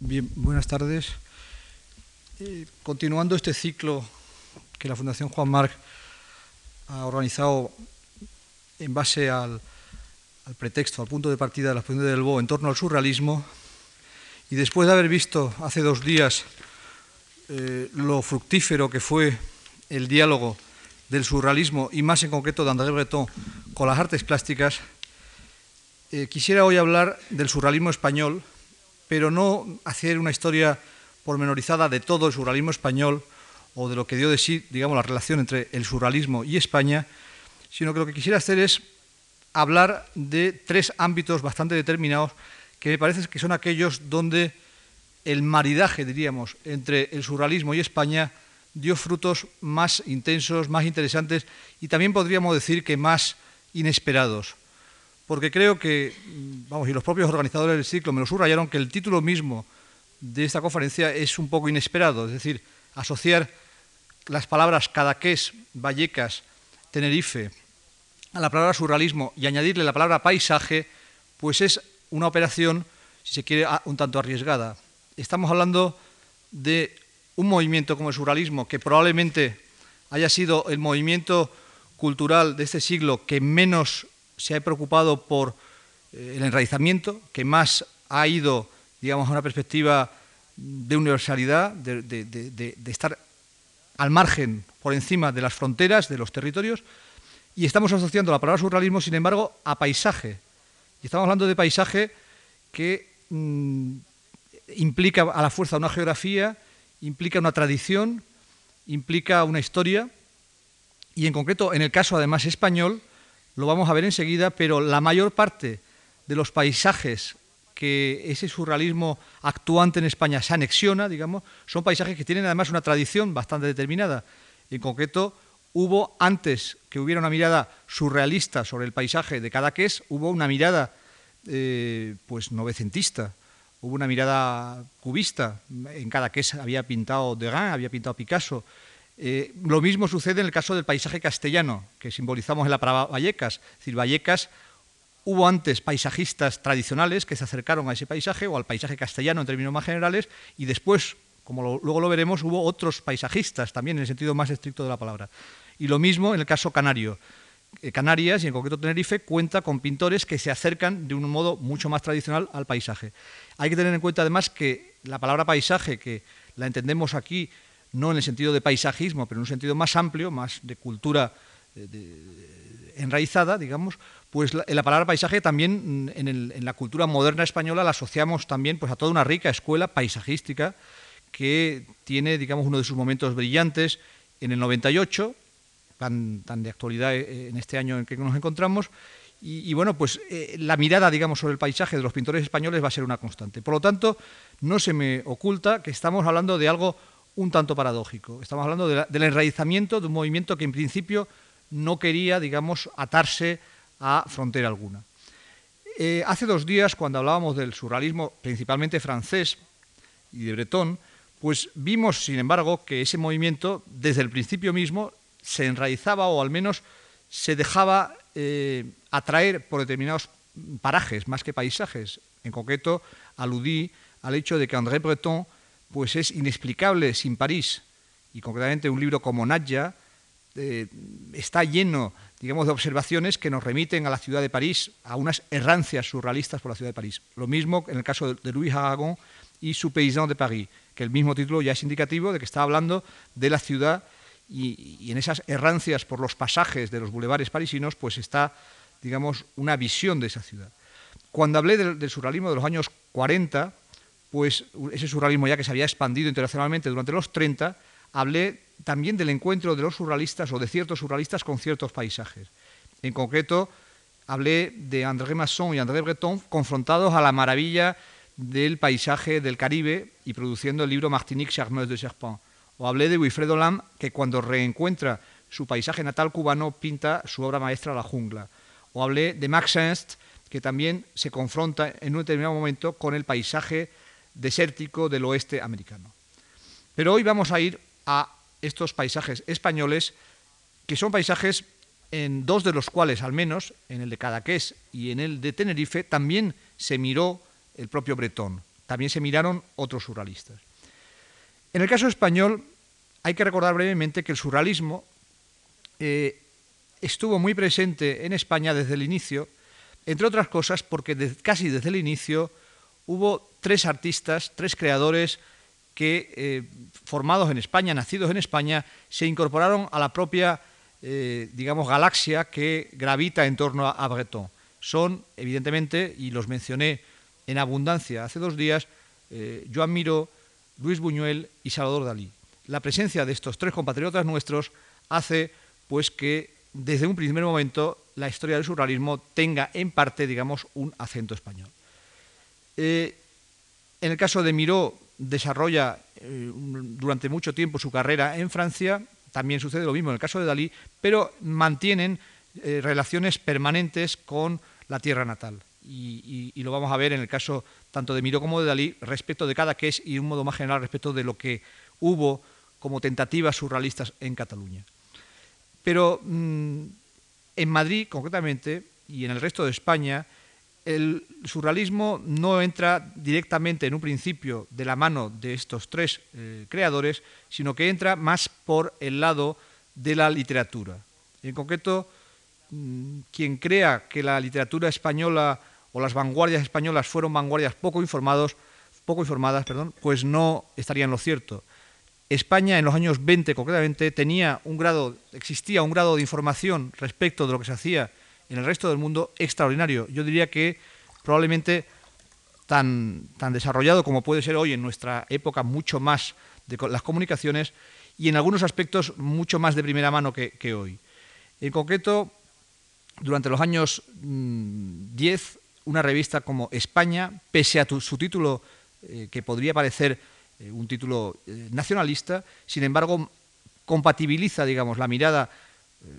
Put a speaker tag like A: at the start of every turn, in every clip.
A: Bien, buenas tardes. Eh, continuando este ciclo que la Fundación Juan Marc ha organizado en base al, pretexto, al punto de partida de la Fundación del Bo en torno al surrealismo, y después de haber visto hace dos días eh, lo fructífero que fue el diálogo del surrealismo y más en concreto de André Breton con las artes plásticas, eh, quisiera hoy hablar del surrealismo español, pero no hacer una historia pormenorizada de todo el surrealismo español o de lo que dio de sí, digamos, la relación entre el surrealismo y España, sino que lo que quisiera hacer es hablar de tres ámbitos bastante determinados que me parece que son aquellos donde el maridaje, diríamos, entre el surrealismo y España dio frutos más intensos, más interesantes y también podríamos decir que más inesperados. Porque creo que, vamos, y los propios organizadores del ciclo me lo subrayaron, que el título mismo de esta conferencia es un poco inesperado, es decir, asociar las palabras Cadaqués, Vallecas, Tenerife a la palabra surrealismo y añadirle la palabra paisaje, pues es una operación, si se quiere, un tanto arriesgada. Estamos hablando de un movimiento como el surrealismo, que probablemente haya sido el movimiento cultural de este siglo que menos se ha preocupado por eh, el enraizamiento, que más ha ido, digamos, a una perspectiva de universalidad, de, estar al margen, por encima de las fronteras, de los territorios, y estamos asociando la palabra surrealismo, sin embargo, a paisaje. Y estamos hablando de paisaje que mm, implica a la fuerza una geografía, implica una tradición, implica una historia, y en concreto, en el caso además español, lo vamos a ver enseguida, pero la mayor parte de los paisajes que ese surrealismo actuante en España se anexiona, digamos, son paisajes que tienen además una tradición bastante determinada. En concreto, hubo, antes que hubiera una mirada surrealista sobre el paisaje de Cadaqués, hubo una mirada eh, pues novecentista, hubo una mirada cubista. En Cadaqués había pintado Degas, había pintado Picasso. Eh, lo mismo sucede en el caso del paisaje castellano, que simbolizamos en la palabra Vallecas. Es decir, Vallecas hubo antes paisajistas tradicionales que se acercaron a ese paisaje o al paisaje castellano en términos más generales y después, como luego lo veremos, hubo otros paisajistas también en el sentido más estricto de la palabra. Y lo mismo en el caso canario. Eh, Canarias y en concreto Tenerife cuenta con pintores que se acercan de un modo mucho más tradicional al paisaje. Hay que tener en cuenta además que la palabra paisaje, que la entendemos aquí no en el sentido de paisajismo, pero en un sentido más amplio, más de cultura eh, enraizada, digamos, pues la, la, palabra paisaje también mm, en, la cultura moderna española la asociamos también pues, a toda una rica escuela paisajística que tiene, digamos, uno de sus momentos brillantes en el 98, tan, tan de actualidad eh, en este año en que nos encontramos, y, bueno, pues eh, la mirada, digamos, sobre el paisaje de los pintores españoles va a ser una constante. Por lo tanto, no se me oculta que estamos hablando de algo un tanto paradójico. Estamos hablando del enraizamiento de un movimiento que en principio no quería, digamos, atarse a frontera alguna. Eh, hace dos días, cuando hablábamos del surrealismo principalmente francés y de Breton, pues vimos, sin embargo, que ese movimiento, desde el principio mismo, se enraizaba o al menos se dejaba eh, atraer por determinados parajes, más que paisajes. En concreto, aludí al hecho de que André Breton pues es inexplicable sin París. Y concretamente un libro como Nadja eh, está lleno, digamos, de observaciones que nos remiten a la ciudad de París, a unas errancias surrealistas por la ciudad de París. Lo mismo en el caso de Louis Aragon y su Paysan de París, que el mismo título ya es indicativo de que está hablando de la ciudad y, en esas errancias por los pasajes de los bulevares parisinos, pues está, digamos, una visión de esa ciudad. Cuando hablé del, del surrealismo de los años 40, pues ese surrealismo ya que se había expandido internacionalmente durante los 30, hablé también del encuentro de los surrealistas o de ciertos surrealistas con ciertos paisajes. En concreto, hablé de André Masson y André Breton confrontados a la maravilla del paisaje del Caribe y produciendo el libro Martinique Charmeuse de Serpent. O hablé de Wilfredo Lam, que cuando reencuentra su paisaje natal cubano pinta su obra maestra La jungla. O hablé de Max Ernst, que también se confronta en un determinado momento con el paisaje desértico del oeste americano. Pero hoy vamos a ir a estos paisajes españoles, que son paisajes en dos de los cuales, al menos, en el de Cadaqués y en el de Tenerife, también se miró el propio Bretón. también se miraron otros surrealistas. En el caso español, hay que recordar brevemente que el surrealismo eh, estuvo muy presente en España desde el inicio, entre otras cosas porque casi desde el inicio hubo tres artistas, tres creadores que, eh, formados en España, nacidos en España, se incorporaron a la propia, eh, digamos, galaxia que gravita en torno a, Breton. Son, evidentemente, y los mencioné en abundancia hace dos días, eh, Joan Miró, Luis Buñuel y Salvador Dalí. La presencia de estos tres compatriotas nuestros hace pues que desde un primer momento la historia del surrealismo tenga en parte, digamos, un acento español. En el caso de Miró, desarrolla eh, durante mucho tiempo su carrera en Francia, también sucede lo mismo en el caso de Dalí, pero mantienen eh, relaciones permanentes con la tierra natal. Y, lo vamos a ver en el caso tanto de Miró como de Dalí respecto de cada que es y de un modo más general respecto de lo que hubo como tentativas surrealistas en Cataluña. Pero mm, en Madrid, concretamente, y en el resto de España, el surrealismo no entra directamente en un principio de la mano de estos tres eh, creadores, sino que entra más por el lado de la literatura. En concreto, mm, quien crea que la literatura española o las vanguardias españolas fueron vanguardias poco, informados, poco informadas, perdón, pues no estaría en lo cierto. España en los años 20 concretamente tenía un grado, existía un grado de información respecto de lo que se hacía en el resto del mundo extraordinario. Yo diría que probablemente tan, tan desarrollado como puede ser hoy en nuestra época, mucho más de las comunicaciones y en algunos aspectos mucho más de primera mano que, hoy. En concreto, durante los años 10, mm, una revista como España, pese a su título eh, que podría parecer eh, un título eh, nacionalista, sin embargo, compatibiliza, digamos, la mirada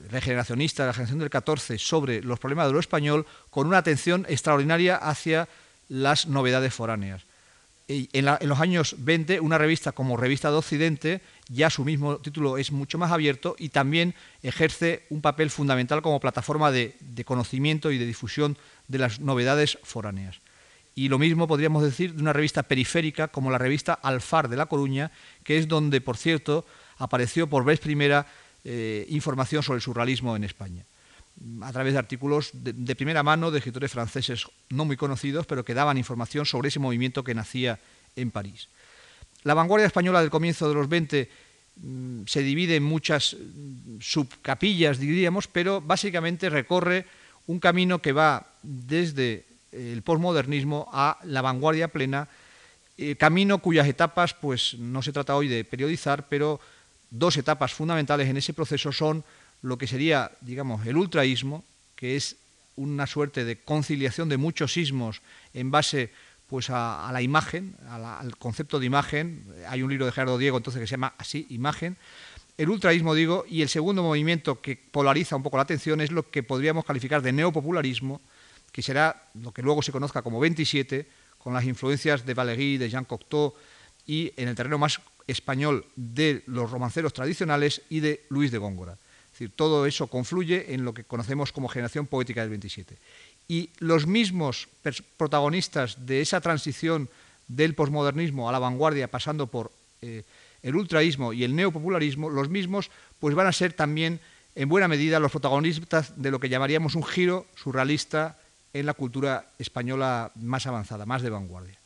A: regeneracionista de la generación del 14 sobre los problemas de lo español con una atención extraordinaria hacia las novedades foráneas. Y en, los años 20, una revista como Revista de Occidente, ya su mismo título es mucho más abierto y también ejerce un papel fundamental como plataforma de, de conocimiento y de difusión de las novedades foráneas. Y lo mismo podríamos decir de una revista periférica como la revista Alfar de La Coruña, que es donde, por cierto, apareció por vez primera eh, información sobre el surrealismo en España, a través de artículos de, primera mano de escritores franceses no muy conocidos, pero que daban información sobre ese movimiento que nacía en París. La vanguardia española del comienzo de los 20 mm, se divide en muchas mm, subcapillas, diríamos, pero básicamente recorre un camino que va desde el posmodernismo a la vanguardia plena, eh, camino cuyas etapas, pues no se trata hoy de periodizar, pero dos etapas fundamentales en ese proceso son lo que sería, digamos, el ultraísmo, que es una suerte de conciliación de muchos sismos en base pues a, la imagen, al concepto de imagen. Hay un libro de Gerardo Diego entonces que se llama así, imagen. El ultraísmo, digo, y el segundo movimiento que polariza un poco la atención es lo que podríamos calificar de neopopularismo, que será lo que luego se conozca como 27, con las influencias de Valéry, de Jean Cocteau y en el terreno más español de los romanceros tradicionales y de Luis de Góngora. Es decir, todo eso confluye en lo que conocemos como generación poética del 27. Y los mismos protagonistas de esa transición del posmodernismo a la vanguardia, pasando por eh, el ultraísmo y el neopopularismo, los mismos pues van a ser también en buena medida los protagonistas de lo que llamaríamos un giro surrealista en la cultura española más avanzada, más de vanguardia.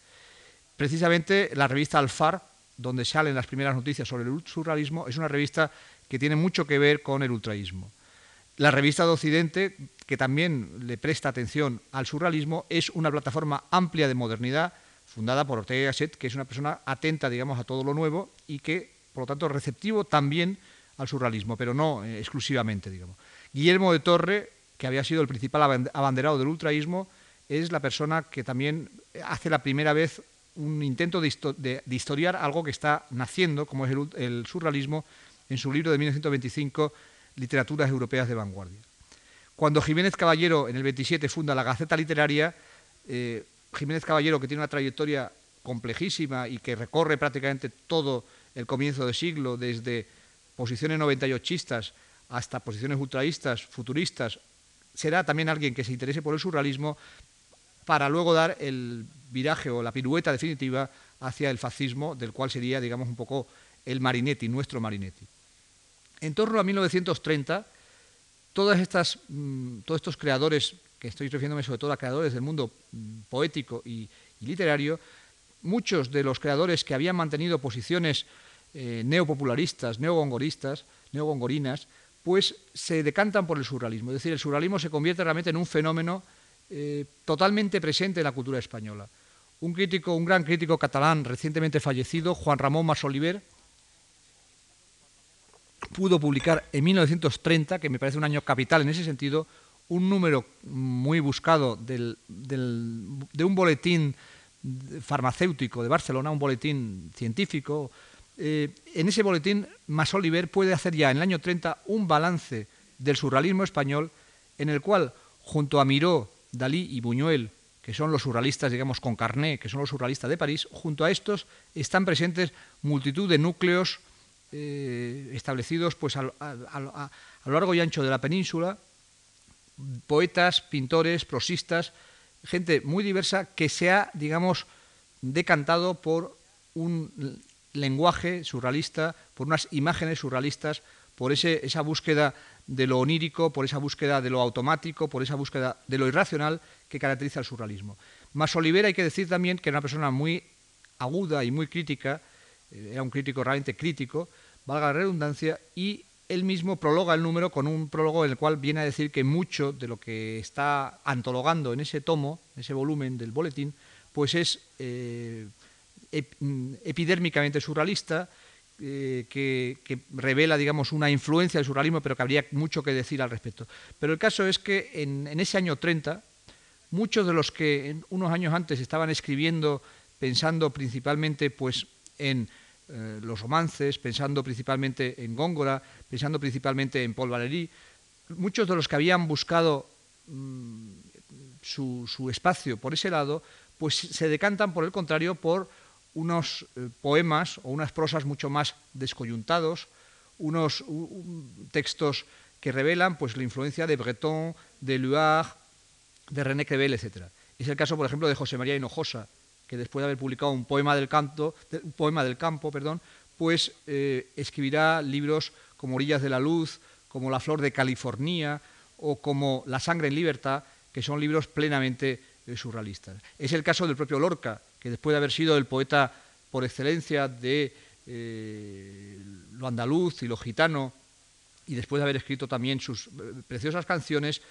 A: Precisamente la revista Alfar donde salen las primeras noticias sobre el surrealismo, es una revista que tiene mucho que ver con el ultraísmo. La revista de Occidente, que también le presta atención al surrealismo, es una plataforma amplia de modernidad, fundada por Ortega y Gasset, que es una persona atenta, digamos, a todo lo nuevo y que, por lo tanto, receptivo también al surrealismo, pero no eh, exclusivamente, digamos. Guillermo de Torre, que había sido el principal abanderado del ultraísmo, es la persona que también hace la primera vez un intento de, historiar algo que está naciendo, como es el, surrealismo, en su libro de 1925, Literaturas Europeas de Vanguardia. Cuando Jiménez Caballero, en el 27, funda la Gaceta Literaria, eh, Jiménez Caballero, que tiene una trayectoria complejísima y que recorre prácticamente todo el comienzo del siglo, desde posiciones 98istas hasta posiciones ultraístas, futuristas, será también alguien que se interese por el surrealismo, para luego dar el viraje o la pirueta definitiva hacia el fascismo, del cual sería, digamos, un poco el Marinetti, nuestro Marinetti. En torno a 1930, todas estas, mm, todos estos creadores, que estoy refiriéndome sobre todo a creadores del mundo mm, poético y, literario, muchos de los creadores que habían mantenido posiciones eh, neopopularistas, neogongoristas, neogongorinas, pues se decantan por el surrealismo. Es decir, el surrealismo se convierte realmente en un fenómeno eh, totalmente presente en la cultura española. Un crítico, un gran crítico catalán recientemente fallecido, Juan Ramón Masoliver, pudo publicar en 1930, que me parece un año capital en ese sentido, un número muy buscado de un boletín farmacéutico de Barcelona, un boletín científico. Eh, en ese boletín, Masoliver puede hacer ya en el año 30 un balance del surrealismo español en el cual, junto a Miró, Dalí y Buñuel, que son los surrealistas, digamos, con Carné, que son los surrealistas de París, junto a estos están presentes multitud de núcleos eh, establecidos pues, a, lo largo y ancho de la península, poetas, pintores, prosistas, gente muy diversa que se ha, digamos, decantado por un lenguaje surrealista, por unas imágenes surrealistas, por ese, esa búsqueda de lo onírico, por esa búsqueda de lo automático, por esa búsqueda de lo irracional que caracteriza el surrealismo. Más Olivera hay que decir también que era una persona muy aguda y muy crítica, eh, era un crítico realmente crítico, valga la redundancia, y él mismo prologa el número con un prólogo en el cual viene a decir que mucho de lo que está antologando en ese tomo, en ese volumen del boletín, pues es eh, mm, epidérmicamente surrealista, eh, que, revela, digamos, una influencia del surrealismo, pero que habría mucho que decir al respecto. Pero el caso es que en, ese año 30, muchos de los que unos años antes estaban escribiendo, pensando principalmente pues, en eh, los romances, pensando principalmente en Góngora, pensando principalmente en Paul Valéry, muchos de los que habían buscado mm, su, su espacio por ese lado, pues se decantan, por el contrario, por unos eh, poemas o unas prosas mucho más descoyuntados, unos textos que revelan pues, la influencia de Breton, de Luard, de René Crevel, etc. Es el caso, por ejemplo, de José María Hinojosa, que después de haber publicado un poema del, canto, poema del campo, perdón, pues eh, escribirá libros como Orillas de la Luz, como La Flor de California o como La Sangre en Libertad, que son libros plenamente eh, surrealistas. Es el caso del propio Lorca, que después de haber sido el poeta por excelencia de eh, lo andaluz y lo gitano, y después de haber escrito también sus eh, preciosas canciones,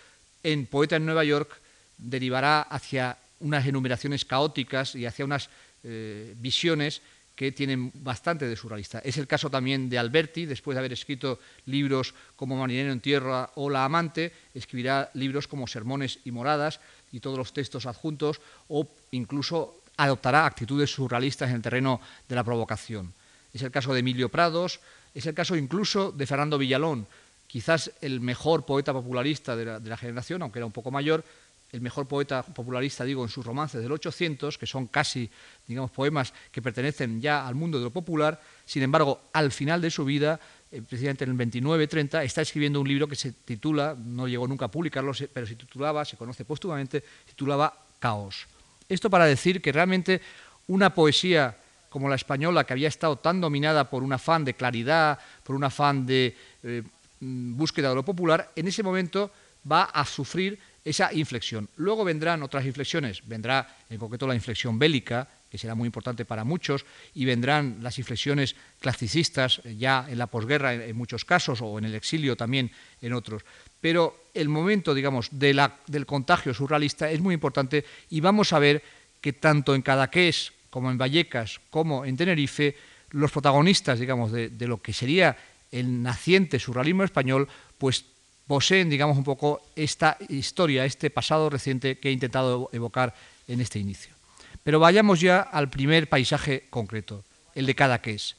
A: en Poeta en Nueva York derivará hacia unas enumeraciones caóticas y hacia unas eh, visiones que tienen bastante de surrealista. Es el caso también de Alberti, después de haber escrito libros como Marinero en Tierra o La Amante, escribirá libros como Sermones y Moradas y todos los textos adjuntos, o incluso adoptará actitudes surrealistas en el terreno de la provocación. Es el caso de Emilio Prados, es el caso incluso de Fernando Villalón, quizás el mejor poeta popularista de la, generación, aunque era un poco mayor, el mejor poeta popularista, digo, en sus romances del 800, que son casi, digamos, poemas que pertenecen ya al mundo de lo popular, sin embargo, al final de su vida, eh, precisamente en el 29-30, está escribiendo un libro que se titula, no llegó nunca a publicarlo, pero se titulaba, se conoce póstumamente, titulaba Caos. Esto para decir que realmente una poesía como la española, que había estado tan dominada por un afán de claridad, por un afán de eh, mm, búsqueda de lo popular, en ese momento va a sufrir esa inflexión. Luego vendrán otras inflexiones, vendrá en concreto la inflexión bélica, que será muy importante para muchos, y vendrán las inflexiones clasicistas eh, ya en la posguerra en, muchos casos, o en el exilio también en otros. Pero el momento, digamos, del contagio surrealista es muy importante y vamos a ver que tanto en Cadaqués como en Vallecas como en Tenerife, los protagonistas, digamos, de, de lo que sería el naciente surrealismo español, pues poseen, digamos, un poco esta historia, este pasado reciente que he intentado evocar en este inicio. Pero vayamos ya al primer paisaje concreto, el de Cadaqués.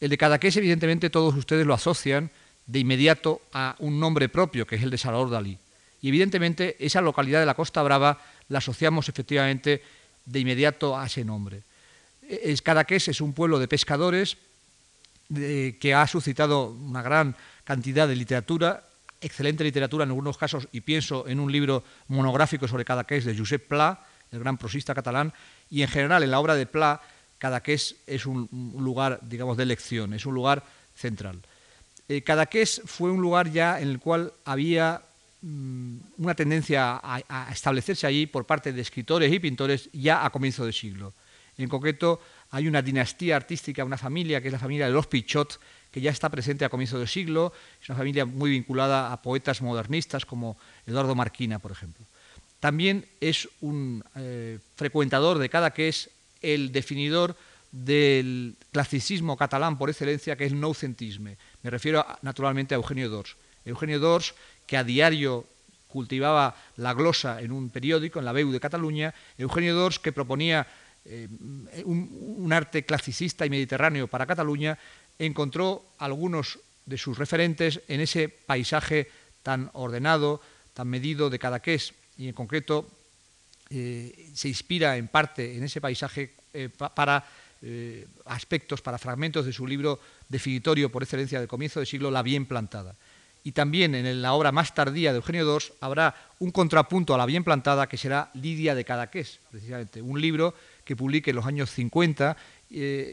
A: El de Cadaqués, evidentemente, todos ustedes lo asocian de inmediato a un nombre propio, que es el de Salvador Dalí. Y evidentemente esa localidad de la Costa Brava la asociamos efectivamente de inmediato a ese nombre. Es Cadaqués es un pueblo de pescadores que ha suscitado una gran cantidad de literatura excelente literatura en algunos casos, y pienso en un libro monográfico sobre Cadaqués de Josep Pla, el gran prosista catalán, y en general en la obra de Pla, Cadaqués es un, lugar, digamos, de elección, es un lugar central. Eh, Cadaqués fue un lugar ya en el cual había mm, una tendencia a, establecerse allí por parte de escritores y pintores ya a comienzo de siglo. En concreto, hay una dinastía artística, una familia, que es la familia de los Pichot, que ya está presente a comienzo del siglo, es una familia muy vinculada a poetas modernistas como Eduardo Marquina, por ejemplo. También es un eh, frecuentador de cada que es el definidor del clasicismo catalán por excelencia, que es el noucentisme. Me refiero naturalmente a Eugenio Dors. Eugenio Dors, que a diario cultivaba la glosa en un periódico, en la BEU de Cataluña, Eugenio Dors, que proponía eh, un, arte clasicista y mediterráneo para Cataluña, encontró algunos de sus referentes en ese paisaje tan ordenado, tan medido de Cadaqués, y en concreto eh, se inspira en parte en ese paisaje eh, para eh, aspectos, para fragmentos de su libro definitorio por excelencia del comienzo del siglo, La bien plantada. Y también en la obra más tardía de Eugenio II habrá un contrapunto a La bien plantada que será Lidia de Cadaqués, precisamente, un libro que publique en los años 50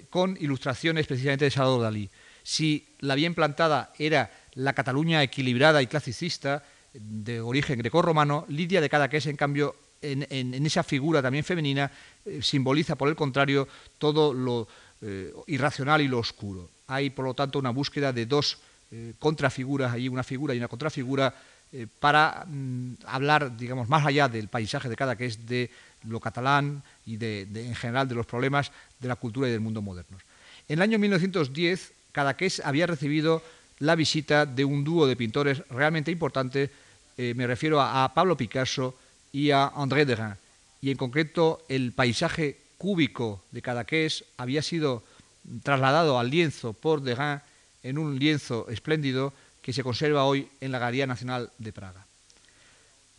A: con ilustraciones precisamente de Salvador Dalí. Si La bien plantada era la Cataluña equilibrada y clasicista, de origen grecorromano, Lidia de Cadaqués, en cambio, en, esa figura también femenina, eh, simboliza, por el contrario, todo lo eh, irracional y lo oscuro. Hay, por lo tanto, una búsqueda de dos eh, contrafiguras, una figura y una contrafigura, para mm, hablar, digamos, más allá del paisaje de Cadaqués, de lo catalán y de, en general de los problemas de la cultura y del mundo modernos. En el año 1910, Cadaqués había recibido la visita de un dúo de pintores realmente importante, me refiero a Pablo Picasso y a André Derain. Y en concreto el paisaje cúbico de Cadaqués había sido trasladado al lienzo por Derain en un lienzo espléndido que se conserva hoy en la Galería Nacional de Praga.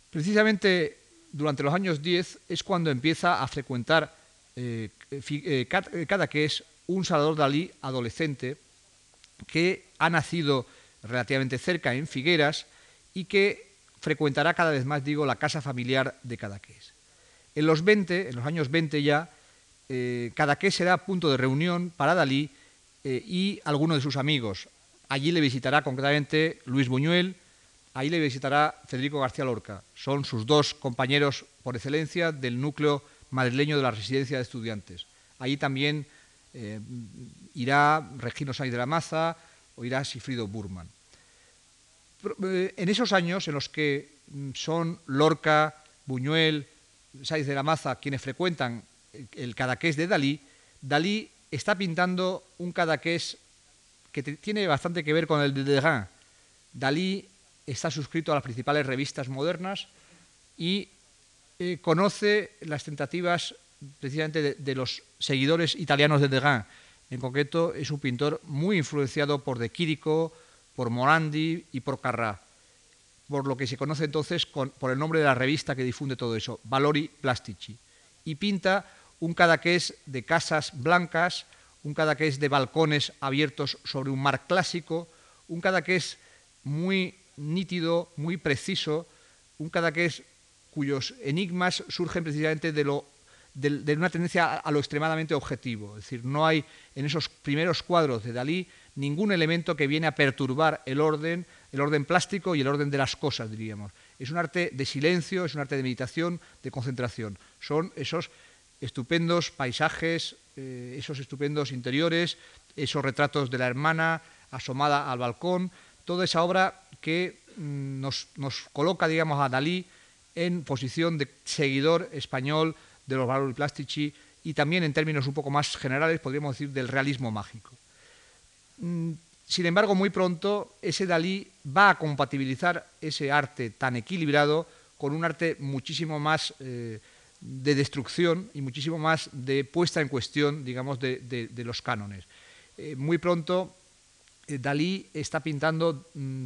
A: Precisamente durante los años 10 es cuando empieza a frecuentar eh, eh, eh, Cadaqués un Salvador Dalí adolescente que ha nacido relativamente cerca en Figueras y que frecuentará cada vez más, digo, la casa familiar de Cadaqués. En los 20, en los años 20 ya, eh, Cadaqués será punto de reunión para Dalí eh, y algunos de sus amigos. Allí le visitará concretamente Luis Buñuel, ahí le visitará Federico García Lorca. Son sus dos compañeros por excelencia del núcleo madrileño de la residencia de estudiantes. Allí también eh, irá Regino Sainz de la Maza o irá Sifrido Burman. Eh, en esos años en los que mm, son Lorca, Buñuel, Saiz de la Maza quienes frecuentan el Cadaqués de Dalí, Dalí está pintando un Cadaqués que tiene bastante que ver con el de Derain. Dalí está suscrito a las principales revistas modernas y eh, conoce las tentativas precisamente de, los seguidores italianos de Derain. En concreto, es un pintor muy influenciado por De Quirico, por Morandi y por Carrà, por lo que se conoce entonces por el nombre de la revista que difunde todo eso, Valori Plastici. Y pinta un cadaqués de casas blancas, un cadaqués de balcones abiertos sobre un mar clásico, un cadaqués muy nítido, muy preciso, un cadaqués cuyos enigmas surgen precisamente de, lo, de una tendencia a lo extremadamente objetivo. Es decir, no hay en esos primeros cuadros de Dalí ningún elemento que viene a perturbar el orden, el orden plástico y el orden de las cosas, diríamos. Es un arte de silencio, es un arte de meditación, de concentración. Son esos estupendos paisajes, eh, esos estupendos interiores, esos retratos de la hermana asomada al balcón, toda esa obra que mm, nos, coloca, digamos, a Dalí en posición de seguidor español de los valores plastici y también en términos un poco más generales, podríamos decir, del realismo mágico. Mm, sin embargo, muy pronto ese Dalí va a compatibilizar ese arte tan equilibrado con un arte muchísimo más eh, de destrucción y muchísimo más de puesta en cuestión, digamos, de, los cánones. Eh, muy pronto eh, Dalí está pintando mm,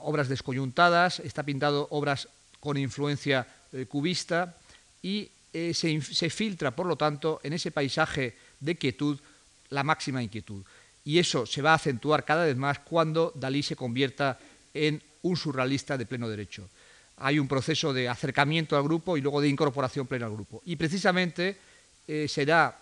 A: obras descoyuntadas, está pintando obras con influencia cubista y se filtra, por lo tanto, en ese paisaje de quietud la máxima inquietud y eso se va a acentuar cada vez más cuando Dalí se convierta en un surrealista de pleno derecho. Hay un proceso de acercamiento al grupo y luego de incorporación plena al grupo. Y precisamente eh, será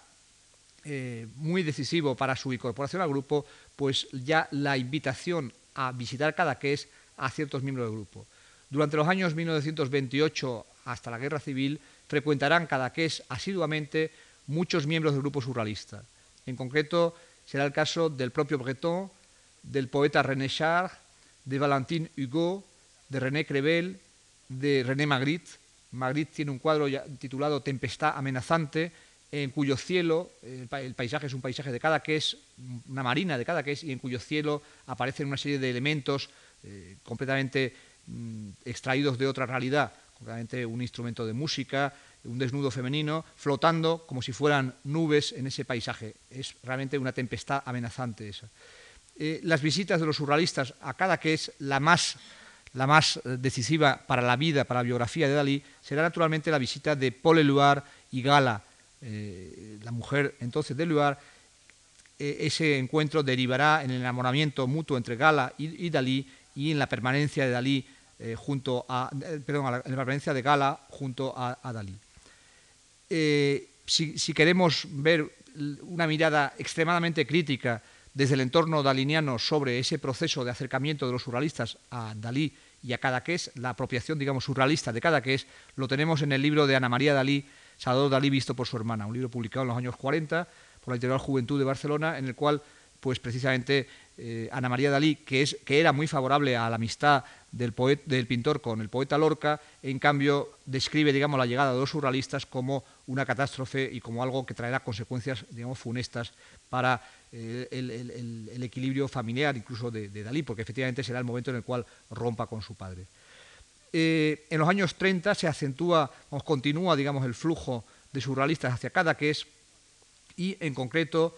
A: eh, muy decisivo para su incorporación al grupo, pues ya la invitación a visitar Cadaqués a ciertos miembros del grupo. Durante los años 1928 hasta la Guerra Civil frecuentarán Cadaqués asiduamente muchos miembros del grupo surrealista. En concreto, será el caso del propio Breton, del poeta René Char, de Valentin Hugo, de René Crevel, de René Magritte. Magritte tiene un cuadro titulado Tempestad amenazante, en cuyo cielo, el paisaje es un paisaje de Cadaqués, una marina de Cadaqués, y en cuyo cielo aparecen una serie de elementos eh, completamente mm, extraídos de otra realidad, concretamente un instrumento de música, un desnudo femenino, flotando como si fueran nubes en ese paisaje. Es realmente una tempestad amenazante esa. Eh, las visitas de los surrealistas a Cadaqués, la más la más eh, decisiva para la vida, para la biografía de Dalí, será naturalmente la visita de Paul Eluard y Gala, eh, la mujer entonces de Eluard. E, ese encuentro derivará en el enamoramiento mutuo entre Gala y, Dalí y en la permanencia de Dalí eh, junto a, perdón, en la permanencia de Gala junto a, Dalí. Si, si, queremos ver una mirada extremadamente crítica desde el entorno daliniano sobre ese proceso de acercamiento de los surrealistas a Dalí y a Cadaqués, la apropiación, digamos, surrealista de Cadaqués, lo tenemos en el libro de Ana María Dalí, Salvador Dalí visto por su hermana, un libro publicado en los años 40 por la Integral Juventud de Barcelona, en el cual, pues precisamente, eh, Ana María Dalí, que, es, que era muy favorable a la amistad del, pintor con el poeta Lorca, en cambio describe, digamos, la llegada de los surrealistas como una catástrofe y como algo que traerá consecuencias, digamos, funestas para eh, el, equilibrio familiar incluso de, Dalí, porque efectivamente será el momento en el cual rompa con su padre. Eh, en los años 30 se acentúa, o continúa, digamos, el flujo de surrealistas hacia Cadaqués y, en concreto,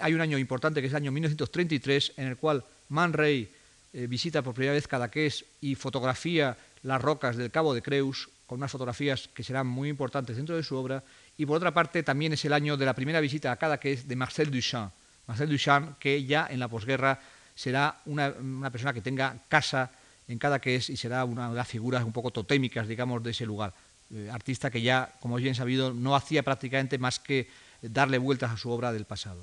A: hay un año importante que es el año 1933, en el cual Man Ray eh, visita por primera vez Cadaqués y fotografía las rocas del Cabo de Creus, con unas fotografías que serán muy importantes dentro de su obra, y por otra parte también es el año de la primera visita a Cadaqués de Marcel Duchamp, Marcel Duchamp, que ya en la posguerra será una, persona que tenga casa en cada que es y será una de las figuras un poco totémicas, digamos, de ese lugar. Eh, artista que ya, como es bien sabido, no hacía prácticamente más que darle vueltas a su obra del pasado.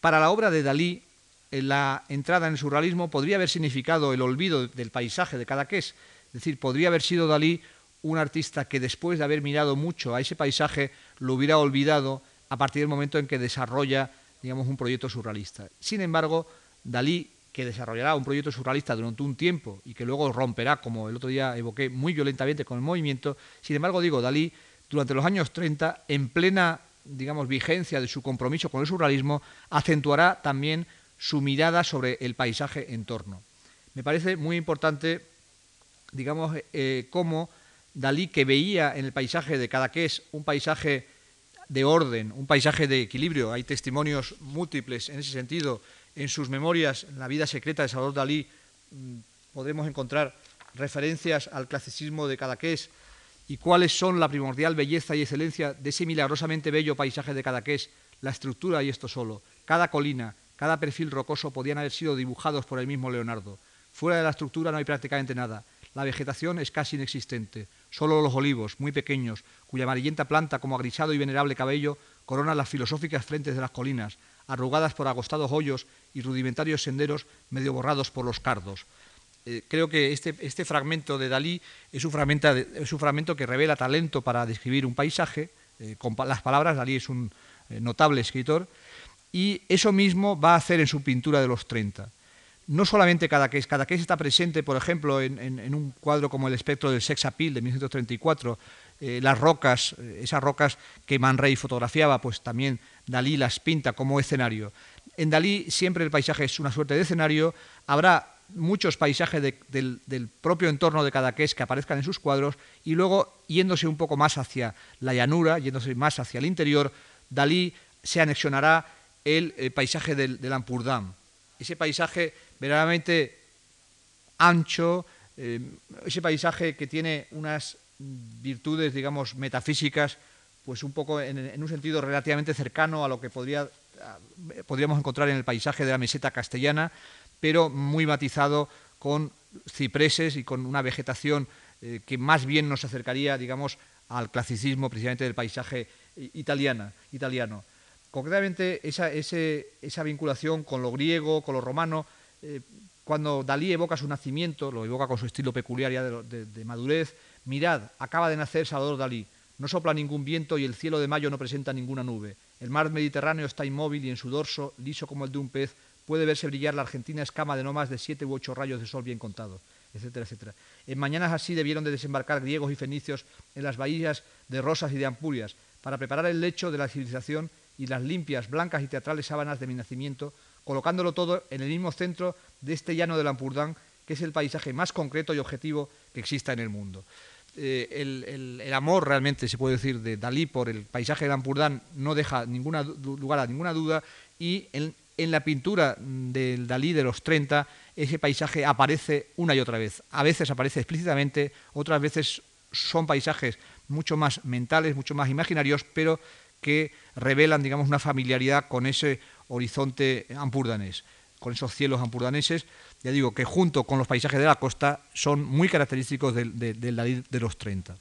A: Para la obra de Dalí, la entrada en el surrealismo podría haber significado el olvido del paisaje de Cadaqués, es decir, podría haber sido Dalí un artista que después de haber mirado mucho a ese paisaje lo hubiera olvidado a partir del momento en que desarrolla digamos, un proyecto surrealista. Sin embargo, Dalí, que desarrollará un proyecto surrealista durante un tiempo y que luego romperá, como el otro día evoqué, muy violentamente con el movimiento, sin embargo, digo, Dalí, durante los años 30, en plena, digamos, vigencia de su compromiso con el surrealismo, acentuará también su mirada sobre el paisaje en torno. Me parece muy importante, digamos, eh, cómo Dalí, que veía en el paisaje de Cadaqués un paisaje de orden, un paisaje de equilibrio. Hay testimonios múltiples en ese sentido. En sus memorias, en la vida secreta de Salvador Dalí, mm, podemos encontrar referencias al clasicismo de Cadaqués y cuáles son la primordial belleza y excelencia de ese milagrosamente bello paisaje de Cadaqués, la estructura y esto solo. Cada colina, cada perfil rocoso podían haber sido dibujados por el mismo Leonardo. Fuera de la estructura no hay prácticamente nada. La vegetación es casi inexistente. Solo los olivos, muy pequeños, cuya amarillenta planta como agrisado y venerable cabello corona las filosóficas frentes de las colinas, arrugadas por agostados hoyos y rudimentarios senderos medio borrados por los cardos. Eh, creo que este, este, fragmento de Dalí es un fragmento, que revela talento para describir un paisaje. Eh, con las palabras, Dalí es un eh, notable escritor. Y eso mismo va a hacer en su pintura de los 30 no solamente cada que está presente, por ejemplo, en, un cuadro como El espectro del sex appeal de 1934, eh, las rocas, eh, esas rocas que Man Ray fotografiaba, pues también Dalí las pinta como escenario. En Dalí siempre el paisaje es una suerte de escenario, habrá muchos paisajes del, propio entorno de Cadaqués que aparezcan en sus cuadros y luego yéndose un poco más hacia la llanura, yéndose más hacia el interior, Dalí se anexionará el, eh, paisaje del, del. Ese paisaje verdaderamente ancho, eh, ese paisaje que tiene unas virtudes, digamos, metafísicas, pues un poco en, un sentido relativamente cercano a lo que podría, podríamos encontrar en el paisaje de la meseta castellana, pero muy matizado con cipreses y con una vegetación eh, que más bien nos acercaría, digamos, al clasicismo precisamente del paisaje italiano. Concretamente, esa, vinculación con lo griego, con lo romano, eh, cuando Dalí evoca su nacimiento, lo evoca con su estilo peculiar ya de, madurez, mirad, acaba de nacer Salvador Dalí, no sopla ningún viento y el cielo de mayo no presenta ninguna nube. El mar Mediterráneo está inmóvil y en su dorso, liso como el de un pez, puede verse brillar la argentina escama de no más de siete u ocho rayos de sol bien contados, etcétera, etcétera. En mañanas así debieron de desembarcar griegos y fenicios en las bahías de Rosas y de Ampurias, para preparar el lecho de la civilización y las limpias, blancas y teatrales sábanas de mi nacimiento, colocándolo todo en el mismo centro de este llano del Ampurdán, que es el paisaje más concreto y objetivo que exista en el mundo. Eh, el, amor realmente, se puede decir, de Dalí por el paisaje del Ampurdán no deja ninguna, lugar a ninguna duda y en, en la pintura del Dalí de los 30 ese paisaje aparece una y otra vez. A veces aparece explícitamente, otras veces son paisajes mucho más mentales, mucho más imaginarios, pero que revelan, digamos, una familiaridad con ese horizonte ampurdanés, con esos cielos ampurdaneses, ya digo, que junto con los paisajes de la costa son muy característicos del, de, los 30.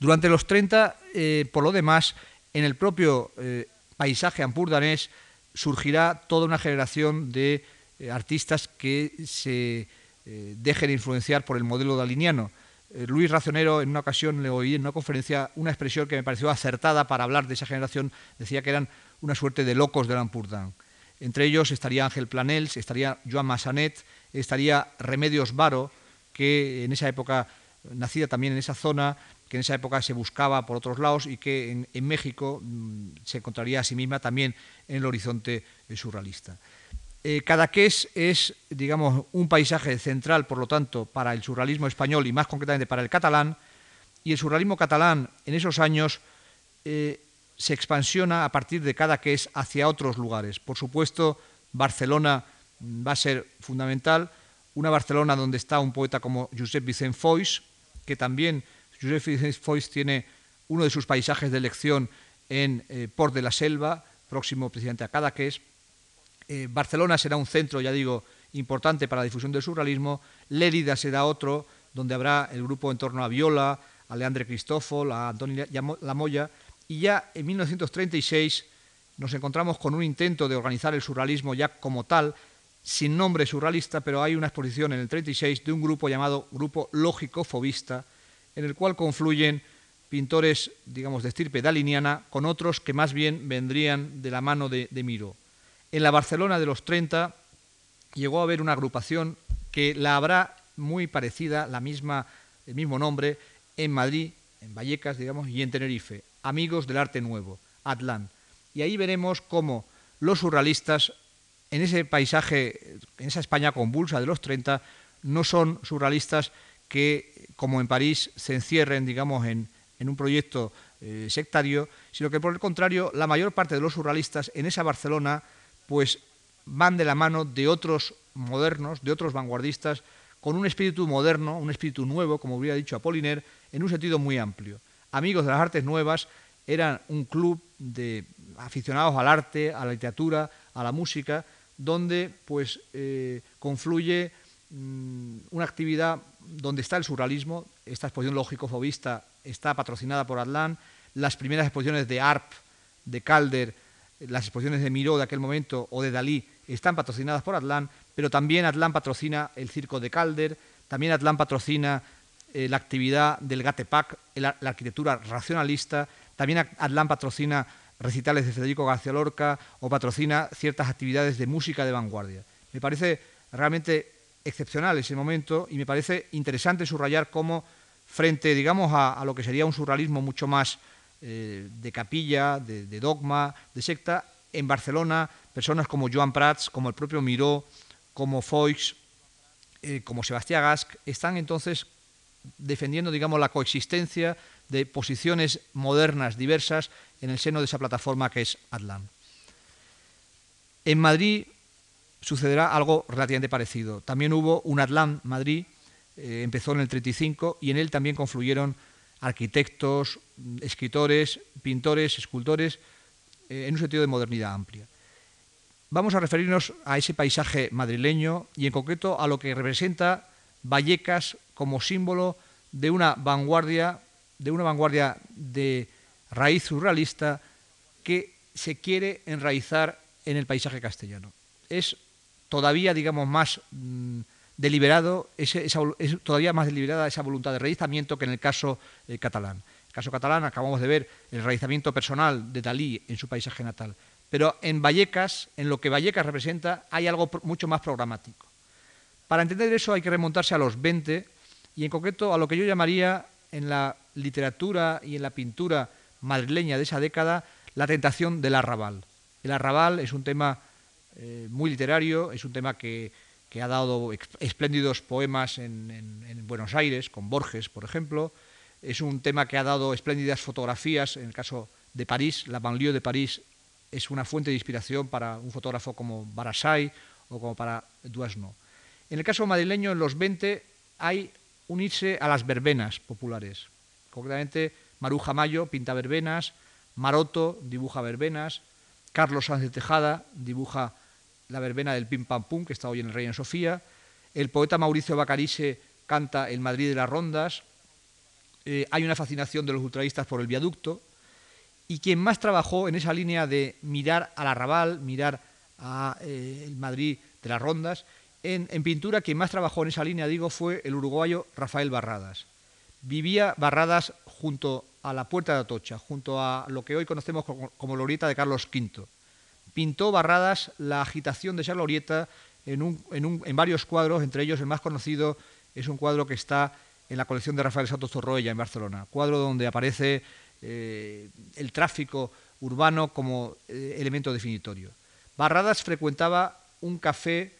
A: Durante los 30, eh, por lo demás, en el propio eh, paisaje ampurdanés surgirá toda una generación de eh, artistas que se dejen influenciar por el modelo daliniano. Eh, Luis Racionero en una ocasión le oí en una conferencia una expresión que me pareció acertada para hablar de esa generación, decía que eran una suerte de locos de Lampurdán. Entre ellos estaría Ángel Planels, estaría Joan Massanet, estaría Remedios Varo, que en esa época, nacida también en esa zona, que en esa época se buscaba por otros lados y que en, México mm, se encontraría a sí misma también en el horizonte eh, surrealista. Eh, Cadaqués es, digamos, un paisaje central, por lo tanto, para el surrealismo español y más concretamente para el catalán, y el surrealismo catalán en esos años eh, se expansiona a partir de Cadaqués hacia otros lugares. Por supuesto, Barcelona mm, va a ser fundamental, una Barcelona donde está un poeta como Josep Vicent Foix, que también Josep Vicent Foix tiene uno de sus paisajes de elección en eh, Port de la Selva, próximo precisamente a Cadaqués, eh, Barcelona será un centro, ya digo, importante para la difusión del surrealismo, Lérida será otro, donde habrá el grupo en torno a Viola, a Leandre Cristófol, a Antonio Lamoya, y ya en 1936 nos encontramos con un intento de organizar el surrealismo ya como tal, sin nombre surrealista, pero hay una exposición en el 36 de un grupo llamado Grupo Lógico Fobista, en el cual confluyen pintores, digamos, de estirpe daliniana con otros que más bien vendrían de la mano de Miro. En la Barcelona de los 30 llegó a haber una agrupación que la habrá muy parecida, la misma, el mismo nombre, en Madrid, en Vallecas, digamos, y en Tenerife, Amigos del Arte Nuevo, Atlán. Y ahí veremos cómo los surrealistas, en ese paisaje, en esa España convulsa de los 30, no son surrealistas que, como en París, se encierren, digamos, en, un proyecto eh, sectario, sino que por el contrario, la mayor parte de los surrealistas en esa Barcelona pues van de la mano de otros modernos, de otros vanguardistas, con un espíritu moderno, un espíritu nuevo, como hubiera dicho Apollinaire, en un sentido muy amplio. Amigos de las Artes Nuevas eran un club de aficionados al arte, a la literatura, a la música, donde pues eh, confluye mm, una actividad donde está el surrealismo, esta exposición lógico-fobista está patrocinada por Atlán, las primeras exposiciones de ARP, de Calder, las exposiciones de Miró de aquel momento o de Dalí están patrocinadas por Atlán, pero también Atlán patrocina el circo de Calder, también Atlán patrocina eh, la actividad del Gatepac, la, la, arquitectura racionalista, también Atlán patrocina recitales de Federico García Lorca o patrocina ciertas actividades de música de vanguardia. Me parece realmente excepcional ese momento y me parece interesante subrayar cómo frente, digamos, a lo que sería un surrealismo mucho más eh, de capilla, de, dogma, de secta, en Barcelona, personas como Joan Prats, como el propio Miró, como Foix, eh, como Sebastián Gasc, están entonces defendiendo, digamos, la coexistencia de posiciones modernas diversas en el seno de esa plataforma que es Atlán. En Madrid sucederá algo relativamente parecido. También hubo un Atlán Madrid, eh, empezó en el 35 y en él también confluyeron arquitectos, escritores, pintores, escultores, eh, en un sentido de modernidad amplia. vamos a referirnos a ese paisaje madrileño y en concreto a lo que representa Vallecas como símbolo de una vanguardia, de una vanguardia de raíz surrealista que se quiere enraizar en el paisaje castellano. Es todavía, digamos, más mm, deliberado, todavía más deliberada esa voluntad de realizamiento que en el caso eh, catalán. Caso catalán acabamos de ver el realizamiento personal de Dalí en su paisaje natal. Pero en Vallecas, en lo que Vallecas representa, hay algo mucho más programático. Para entender eso hay que remontarse a los 20 y en concreto a lo que yo llamaría en la literatura y en la pintura madrileña de esa década la tentación del arrabal. El arrabal es un tema eh, muy literario, es un tema que, ha dado espléndidos poemas en, Buenos Aires, con Borges, por ejemplo. Es un tema que ha dado espléndidas fotografías, en el caso de París, la banlieue de París es una fuente de inspiración para un fotógrafo como Barasay o como para Duasno. En el caso madrileño, en los 20 hay unirse a las verbenas populares. Concretamente, Maruja Mayo pinta verbenas, Maroto dibuja verbenas, Carlos Sánchez Tejada dibuja la verbena del Pim Pam Pum, que está hoy en el Reina Sofía, el poeta Mauricio Bacarise canta El Madrid de las Rondas, eh, hay una fascinación de los ultraístas por el viaducto, y quien más trabajó en esa línea de mirar al arrabal, mirar al eh, Madrid de las Rondas, en, pintura quien más trabajó en esa línea, digo, fue el uruguayo Rafael Barradas. Vivía Barradas junto a la Puerta de Atocha, junto a lo que hoy conocemos como, como de Carlos V. Pintó Barradas la agitación de esa glorieta en, en, varios cuadros, entre ellos el más conocido es un cuadro que está en la colección de Rafael Santos Torroella en Barcelona, cuadro donde aparece eh, el tráfico urbano como eh, elemento definitorio. Barradas frecuentaba un café,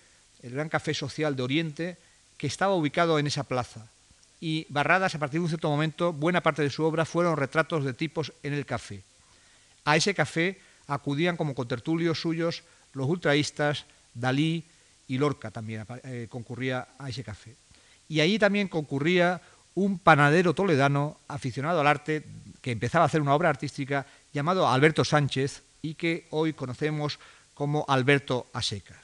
A: el Gran Café Social de Oriente, que estaba ubicado en esa plaza. Y Barradas, a partir de un cierto momento, buena parte de su obra fueron retratos de tipos en el café. A ese café acudían como contertulios suyos los ultraístas, Dalí y Lorca también eh, concurría a ese café. Y allí también concurría un panadero toledano aficionado al arte que empezaba a hacer una obra artística llamado Alberto Sánchez y que hoy conocemos como Alberto Asecas.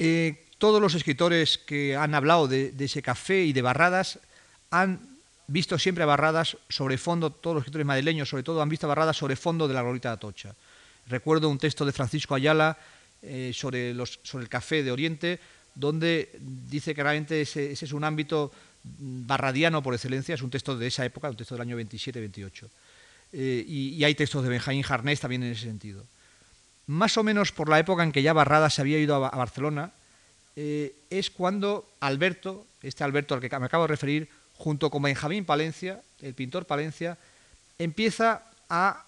A: Eh, todos los escritores que han hablado de, ese café y de Barradas han visto siempre Barradas sobre fondo, todos los escritores madrileños sobre todo han visto Barradas sobre fondo de la glorita de Atocha. Recuerdo un texto de Francisco Ayala eh, sobre, el café de Oriente, donde dice que realmente ese es un ámbito barradiano por excelencia, es un texto de esa época, un texto del año 27-28. Eh, y, hay textos de Benjamín Jarnés también en ese sentido. Más o menos por la época en que ya Barrada se había ido a, Barcelona, eh, es cuando Alberto, este Alberto al que me acabo de referir, junto con Benjamín Palencia, el pintor Palencia, empieza a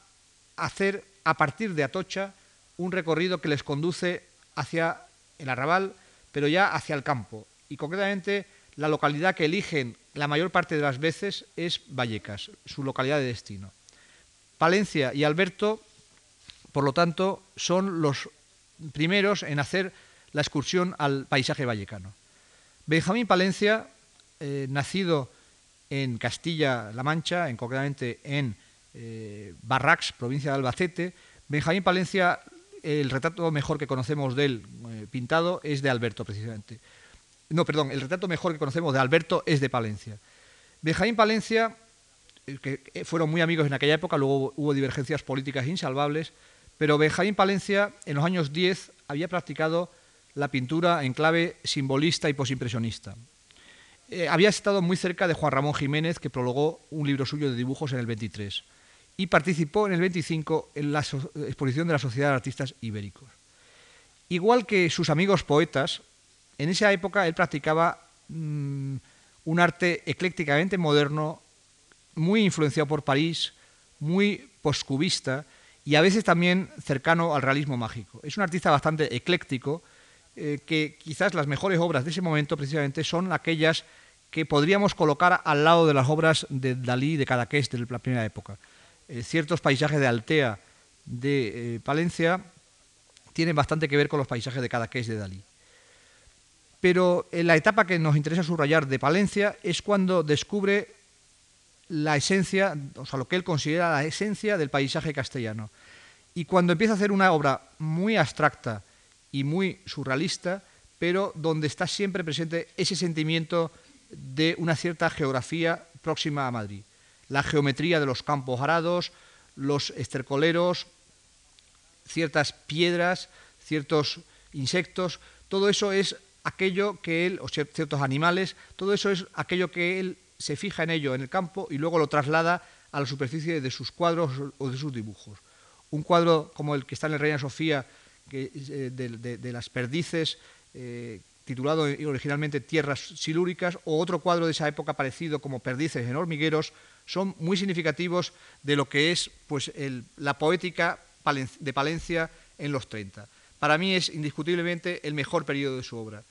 A: hacer a partir de Atocha un recorrido que les conduce hacia el arrabal, pero ya hacia el campo. Y concretamente la localidad que eligen la mayor parte de las veces es Vallecas, su localidad de destino. Palencia y Alberto, por lo tanto, son los primeros en hacer la excursión al paisaje vallecano. Benjamín Palencia, eh, nacido en Castilla-La Mancha, en, concretamente en eh, Barrax, provincia de Albacete, Benjamín Palencia, el retrato mejor que conocemos de él pintado es de Alberto, precisamente. No, perdón, el retrato mejor que conocemos de Alberto es de Palencia. Benjamín Palencia, eh, que eh, fueron muy amigos en aquella época, luego hubo divergencias políticas insalvables, pero Benjamín Palencia en los años 10 había practicado la pintura en clave simbolista y posimpresionista. Eh, había estado muy cerca de Juan Ramón Jiménez, que prologó un libro suyo de dibujos en el 23, y participó en el 25 en la exposición de la Sociedad de Artistas Ibéricos. Igual que sus amigos poetas, en esa época él practicaba mm, un arte eclécticamente moderno, muy influenciado por París, muy postcubista y a veces también cercano al realismo mágico. Es un artista bastante ecléctico, eh, que quizás las mejores obras de ese momento precisamente son aquellas que podríamos colocar al lado de las obras de Dalí de Cadaqués de la primera época. Eh, ciertos paisajes de Altea de eh, Palencia tienen bastante que ver con los paisajes de Cadaqués de Dalí pero en la etapa que nos interesa subrayar de Palencia es cuando descubre la esencia, o sea, lo que él considera la esencia del paisaje castellano. y cuando empieza a hacer una obra muy abstracta y muy surrealista, pero donde está siempre presente ese sentimiento de una cierta geografía próxima a Madrid. La geometría de los campos arados, los estercoleros, ciertas piedras, ciertos insectos, todo eso es aquello que él, o ciertos animales, todo eso es aquello que él se fija en ello en el campo y luego lo traslada a la superficie de sus cuadros o de sus dibujos. Un cuadro como el que está en el Reina Sofía, eh, de, las perdices, eh, titulado originalmente Tierras Silúricas, o otro cuadro de esa época parecido como Perdices en hormigueros, son muy significativos de lo que es pues, la poética de Palencia en los 30. Para mí es indiscutiblemente el mejor periodo de su obra.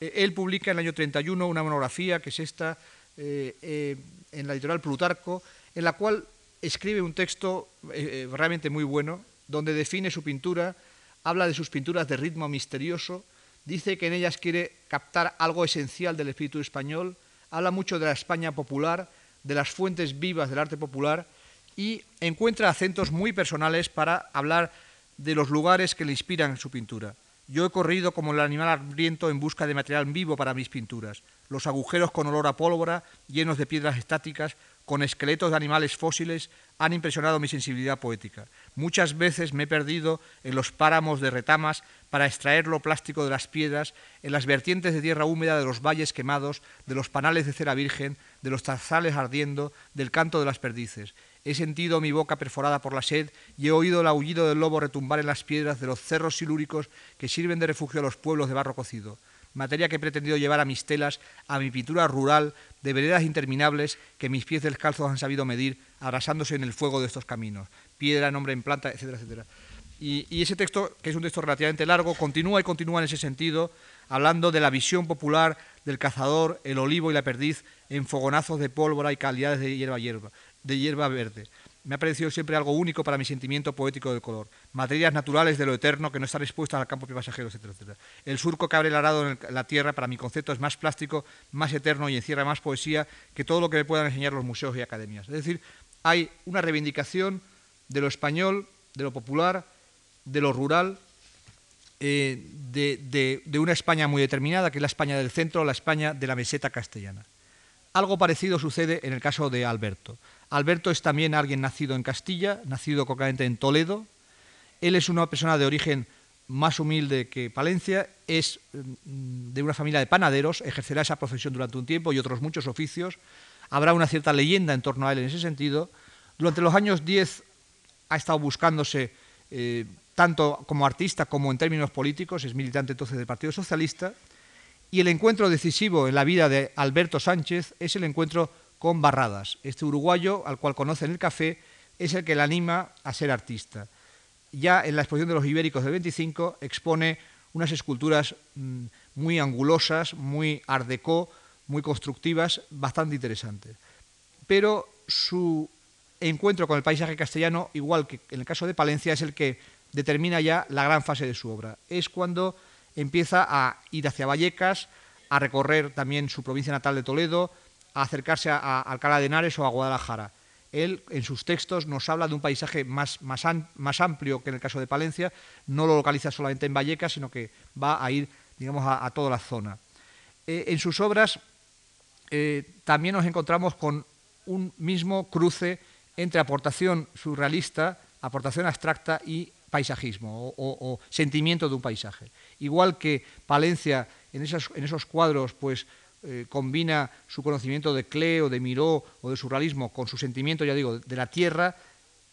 A: Eh, él publica en el año 31 una monografía, que es esta, eh, eh, en la editorial Plutarco, en la cual escribe un texto realmente muy bueno, donde define su pintura, habla de sus pinturas de ritmo misterioso, dice que en ellas quiere captar algo esencial del espíritu español, habla mucho de la España popular, de las fuentes vivas del arte popular y encuentra acentos muy personales para hablar de los lugares que le inspiran su pintura. Yo he corrido como el animal hambriento en busca de material vivo para mis pinturas. Los agujeros con olor a pólvora, llenos de piedras estáticas, con esqueletos de animales fósiles, han impresionado mi sensibilidad poética. Muchas veces me he perdido en los páramos de retamas para extraer lo plástico de las piedras, en las vertientes de tierra húmeda de los valles quemados, de los panales de cera virgen, de los tarzales ardiendo, del canto de las perdices. He sentido mi boca perforada por la sed y he oído el aullido del lobo retumbar en las piedras de los cerros silúricos que sirven de refugio a los pueblos de barro cocido. Materia que he pretendido llevar a mis telas, a mi pintura rural, de veredas interminables que mis pies descalzos han sabido medir, abrasándose en el fuego de estos caminos. Piedra, nombre en planta, etcétera, etcétera. Y, ese texto, que es un texto relativamente largo, continúa y continúa en ese sentido, hablando de la visión popular del cazador, el olivo y la perdiz en fogonazos de pólvora y calidades de hierba, hierba, de hierba verde. Me ha parecido siempre algo único para mi sentimiento poético del color. Materias naturales de lo eterno que no están expuestas al campo de pasajeros, etcétera, etcétera. El surco que abre el arado en la tierra, para mi concepto, es más plástico, más eterno y encierra más poesía que todo lo que me puedan enseñar los museos y academias. Es decir, hay una reivindicación de lo español, de lo popular, de lo rural, eh, de, de una España muy determinada, que es la España del centro, la España de la meseta castellana. Algo parecido sucede en el caso de Alberto. Alberto es también alguien nacido en Castilla, nacido concretamente en Toledo. Él es una persona de origen más humilde que Palencia, es mm, de una familia de panaderos, ejercerá esa profesión durante un tiempo y otros muchos oficios. Habrá una cierta leyenda en torno a él en ese sentido. Durante los años 10 ha estado buscándose eh, tanto como artista como en términos políticos, es militante entonces del Partido Socialista, y el encuentro decisivo en la vida de Alberto Sánchez es el encuentro con Barradas. Este uruguayo, al cual conoce en el café, es el que le anima a ser artista. Ya en la exposición de los ibéricos del 25 expone unas esculturas mm, muy angulosas, muy art muy constructivas, bastante interesantes. Pero su encuentro con el paisaje castellano, igual que en el caso de Palencia, es el que determina ya la gran fase de su obra. Es cuando empieza a ir hacia Vallecas, a recorrer también su provincia natal de Toledo, a acercarse a, Alcalá de Henares o a Guadalajara. Él, en sus textos, nos habla de un paisaje más, más, amplio que en el caso de Palencia, no lo localiza solamente en Vallecas, sino que va a ir, digamos, a, toda la zona. Eh, en sus obras eh, también nos encontramos con un mismo cruce entre aportación surrealista, aportación abstracta y paisajismo o, sentimiento de un paisaje. Igual que Palencia en, esos cuadros pues, eh, combina su conocimiento de Klee o de Miró o de surrealismo con su sentimiento, ya digo, de la tierra,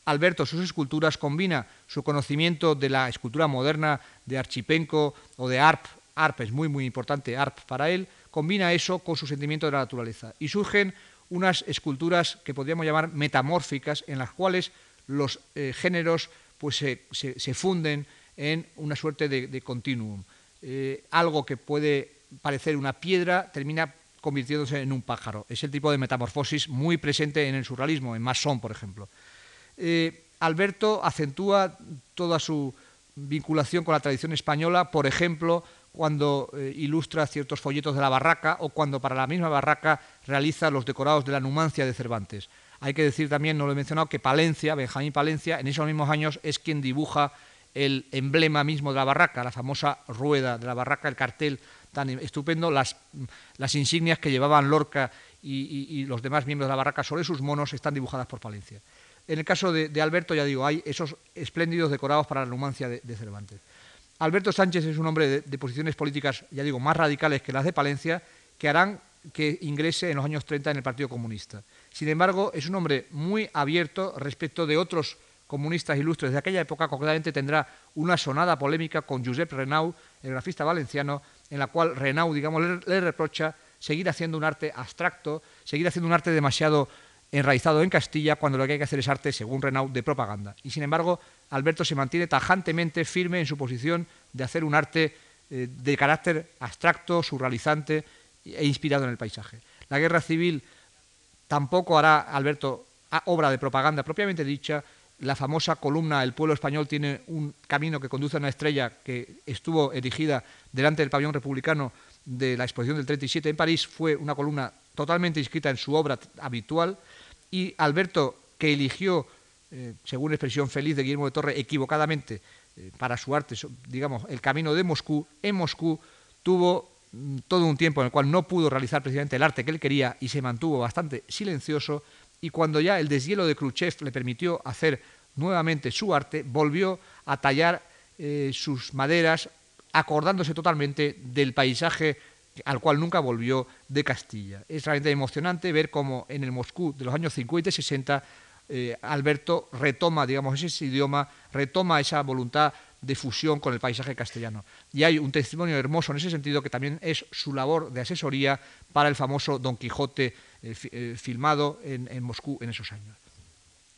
A: Alberto, sus esculturas, combina su conocimiento de la escultura moderna de Archipenko o de Arp, Arp es muy, muy importante, Arp para él, combina eso con su sentimiento de la naturaleza. Y surgen unas esculturas que podríamos llamar metamórficas, en las cuales los eh, géneros pues se, funden en una suerte de, continuum. Eh, algo que puede parecer una piedra termina convirtiéndose en un pájaro. Es el tipo de metamorfosis muy presente en el surrealismo, en Masson, por ejemplo. Eh, Alberto acentúa toda su vinculación con la tradición española, por ejemplo, cuando eh, ilustra ciertos folletos de la barraca o cuando para la misma barraca realiza los decorados de la Numancia de Cervantes. Hay que decir también, no lo he mencionado, que Palencia, Benjamín Palencia, en esos mismos años es quien dibuja el emblema mismo de la barraca, la famosa rueda de la barraca, el cartel tan estupendo, las, las insignias que llevaban Lorca y, los demás miembros de la barraca sobre sus monos están dibujadas por Palencia. En el caso de, Alberto, ya digo, hay esos espléndidos decorados para la numancia de, Cervantes. Alberto Sánchez es un hombre de, posiciones políticas, ya digo, más radicales que las de Palencia, que harán que ingrese en los años 30 en el Partido Comunista. Sin embargo, es un hombre muy abierto respecto de otros comunistas ilustres de aquella época, concretamente tendrá una sonada polémica con Josep Renau, el grafista valenciano, en la cual Renau, digamos, le, reprocha seguir haciendo un arte abstracto, seguir haciendo un arte demasiado enraizado en Castilla, cuando lo que hay que hacer es arte, según Renau, de propaganda. Y sin embargo, Alberto se mantiene tajantemente firme en su posición de hacer un arte eh, de carácter abstracto, surrealizante e inspirado en el paisaje. La guerra civil tampoco hará Alberto obra de propaganda propiamente dicha, la famosa columna El pueblo español tiene un camino que conduce a una estrella que estuvo erigida delante del pabellón republicano de la exposición del 37 en París, fue una columna totalmente inscrita en su obra habitual y Alberto, que eligió, eh, según expresión feliz de Guillermo de Torre, equivocadamente eh, para su arte, digamos, el camino de Moscú, en Moscú tuvo mm, todo un tiempo en el cual no pudo realizar precisamente el arte que él quería y se mantuvo bastante silencioso y cuando ya el deshielo de Khrushchev le permitió hacer nuevamente su arte, volvió a tallar eh, sus maderas acordándose totalmente del paisaje al cual nunca volvió de Castilla. Es realmente emocionante ver cómo en el Moscú de los años 50 y 60 eh, Alberto retoma, digamos, ese idioma, retoma esa voluntad de fusión con el paisaje castellano. Y hay un testimonio hermoso en ese sentido que también es su labor de asesoría para el famoso Don Quijote eh, eh, filmado en, Moscú en esos años.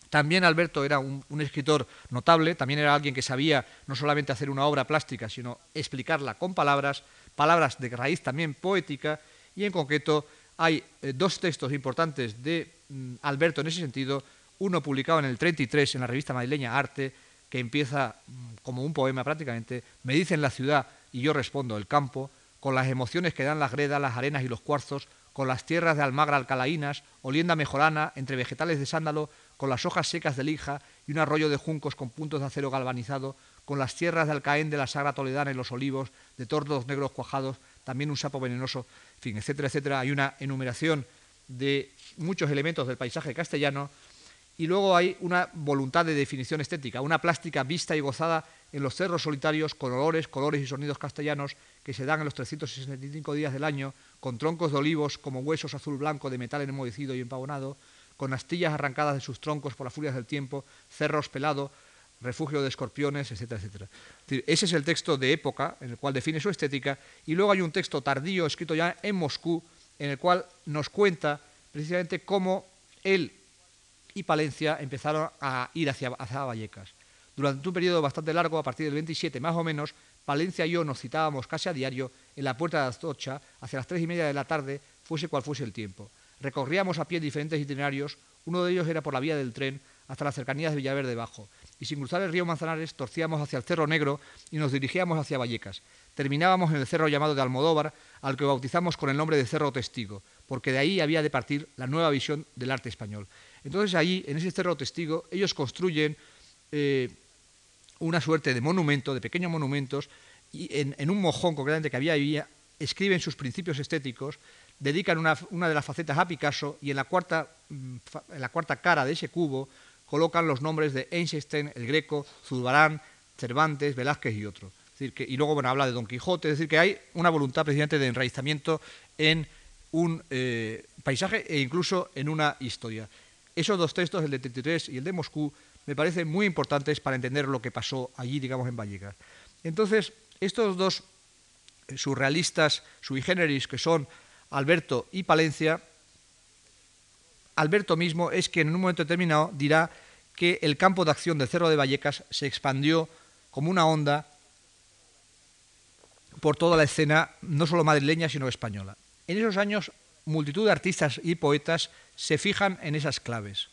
A: También Alberto era un, escritor notable, también era alguien que sabía no solamente hacer una obra plástica, sino explicarla con palabras, palabras de raíz también poética, y en concreto hay eh, dos textos importantes de mm, Alberto en ese sentido, uno publicado en el 33 en la revista madrileña Arte, que empieza mm, como un poema prácticamente, me dicen la ciudad y yo respondo el campo, con las emociones que dan las gredas, las arenas y los cuarzos, con las tierras de Almagra alcalaínas, olienda mejorana, entre vegetales de sándalo, con las hojas secas de lija y un arroyo de juncos con puntos de acero galvanizado, con las tierras de Alcaén de la Sagra Toledana y los olivos, de tordos negros cuajados, también un sapo venenoso, en fin, etcétera, etcétera. Hay una enumeración de muchos elementos del paisaje castellano y luego hay una voluntad de definición estética, una plástica vista y gozada en los cerros solitarios con olores, colores y sonidos castellanos que se dan en los 365 días del año, con troncos de olivos como huesos azul blanco de metal enmohecido y empavonado, con astillas arrancadas de sus troncos por las furias del tiempo, cerros pelados, refugio de escorpiones, etcétera, etcétera. ese es el texto de época en el cual define su estética y luego hay un texto tardío escrito ya en Moscú en el cual nos cuenta precisamente cómo él y Palencia empezaron a ir hacia, hacia Vallecas. Durante un periodo bastante largo, a partir del 27 más o menos, Palencia y yo nos citábamos casi a diario en la puerta de Astocha hacia las tres y media de la tarde, fuese cual fuese el tiempo. Recorríamos a pie diferentes itinerarios, uno de ellos era por la vía del tren hasta las cercanías de Villaverde Bajo, y sin cruzar el río Manzanares torcíamos hacia el Cerro Negro y nos dirigíamos hacia Vallecas. Terminábamos en el cerro llamado de Almodóvar, al que bautizamos con el nombre de Cerro Testigo, porque de ahí había de partir la nueva visión del arte español. Entonces allí, en ese Cerro Testigo, ellos construyen eh, una suerte de monumento, de pequeños monumentos, y en, un mojón concretamente que había ahí, escriben sus principios estéticos, dedican una, de las facetas a Picasso y en la, cuarta, mm, en la cuarta cara de ese cubo colocan los nombres de Einstein, el Greco, Zurbarán, Cervantes, Velázquez y otros. y luego bueno, habla de Don Quijote, es decir, que hay una voluntad precisamente de enraizamiento en un eh, paisaje e incluso en una historia. Esos dos textos, el de 33 y el de Moscú, me parecen muy importantes para entender lo que pasó allí, digamos, en Vallecas. Entonces, estos dos eh, surrealistas sui generis, que son Alberto y Palencia, Alberto mismo es quien en un momento determinado dirá que el campo de acción del Cerro de Vallecas se expandió como una onda por toda la escena, no solo madrileña, sino española. En esos años, multitud de artistas y poetas se fijan en esas claves.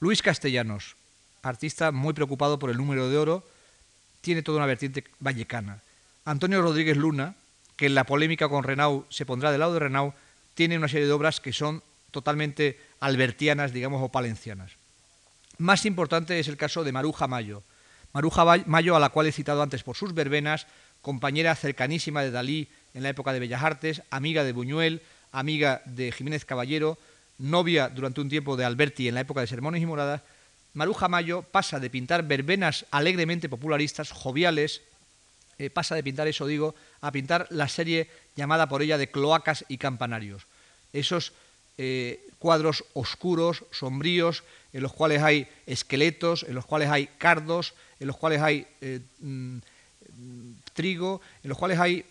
A: Luis Castellanos, artista muy preocupado por el número de oro, tiene toda una vertiente vallecana. Antonio Rodríguez Luna, que en la polémica con Renau se pondrá del lado de Renau, tiene una serie de obras que son totalmente albertianas, digamos, o palencianas. Más importante es el caso de Maruja Mayo. Maruja Mayo, a la cual he citado antes por sus verbenas, compañera cercanísima de Dalí en la época de Bellas Artes, amiga de Buñuel, amiga de Jiménez Caballero, novia durante un tiempo de Alberti en la época de Sermones y Moradas, Maruja Mayo pasa de pintar verbenas alegremente popularistas, joviales, eh, pasa de pintar eso, digo, a pintar la serie llamada por ella de cloacas y campanarios. Esos eh, cuadros oscuros, sombríos, en los cuales hay esqueletos, en los cuales hay cardos, en los cuales hay eh, mm, trigo, en los cuales hay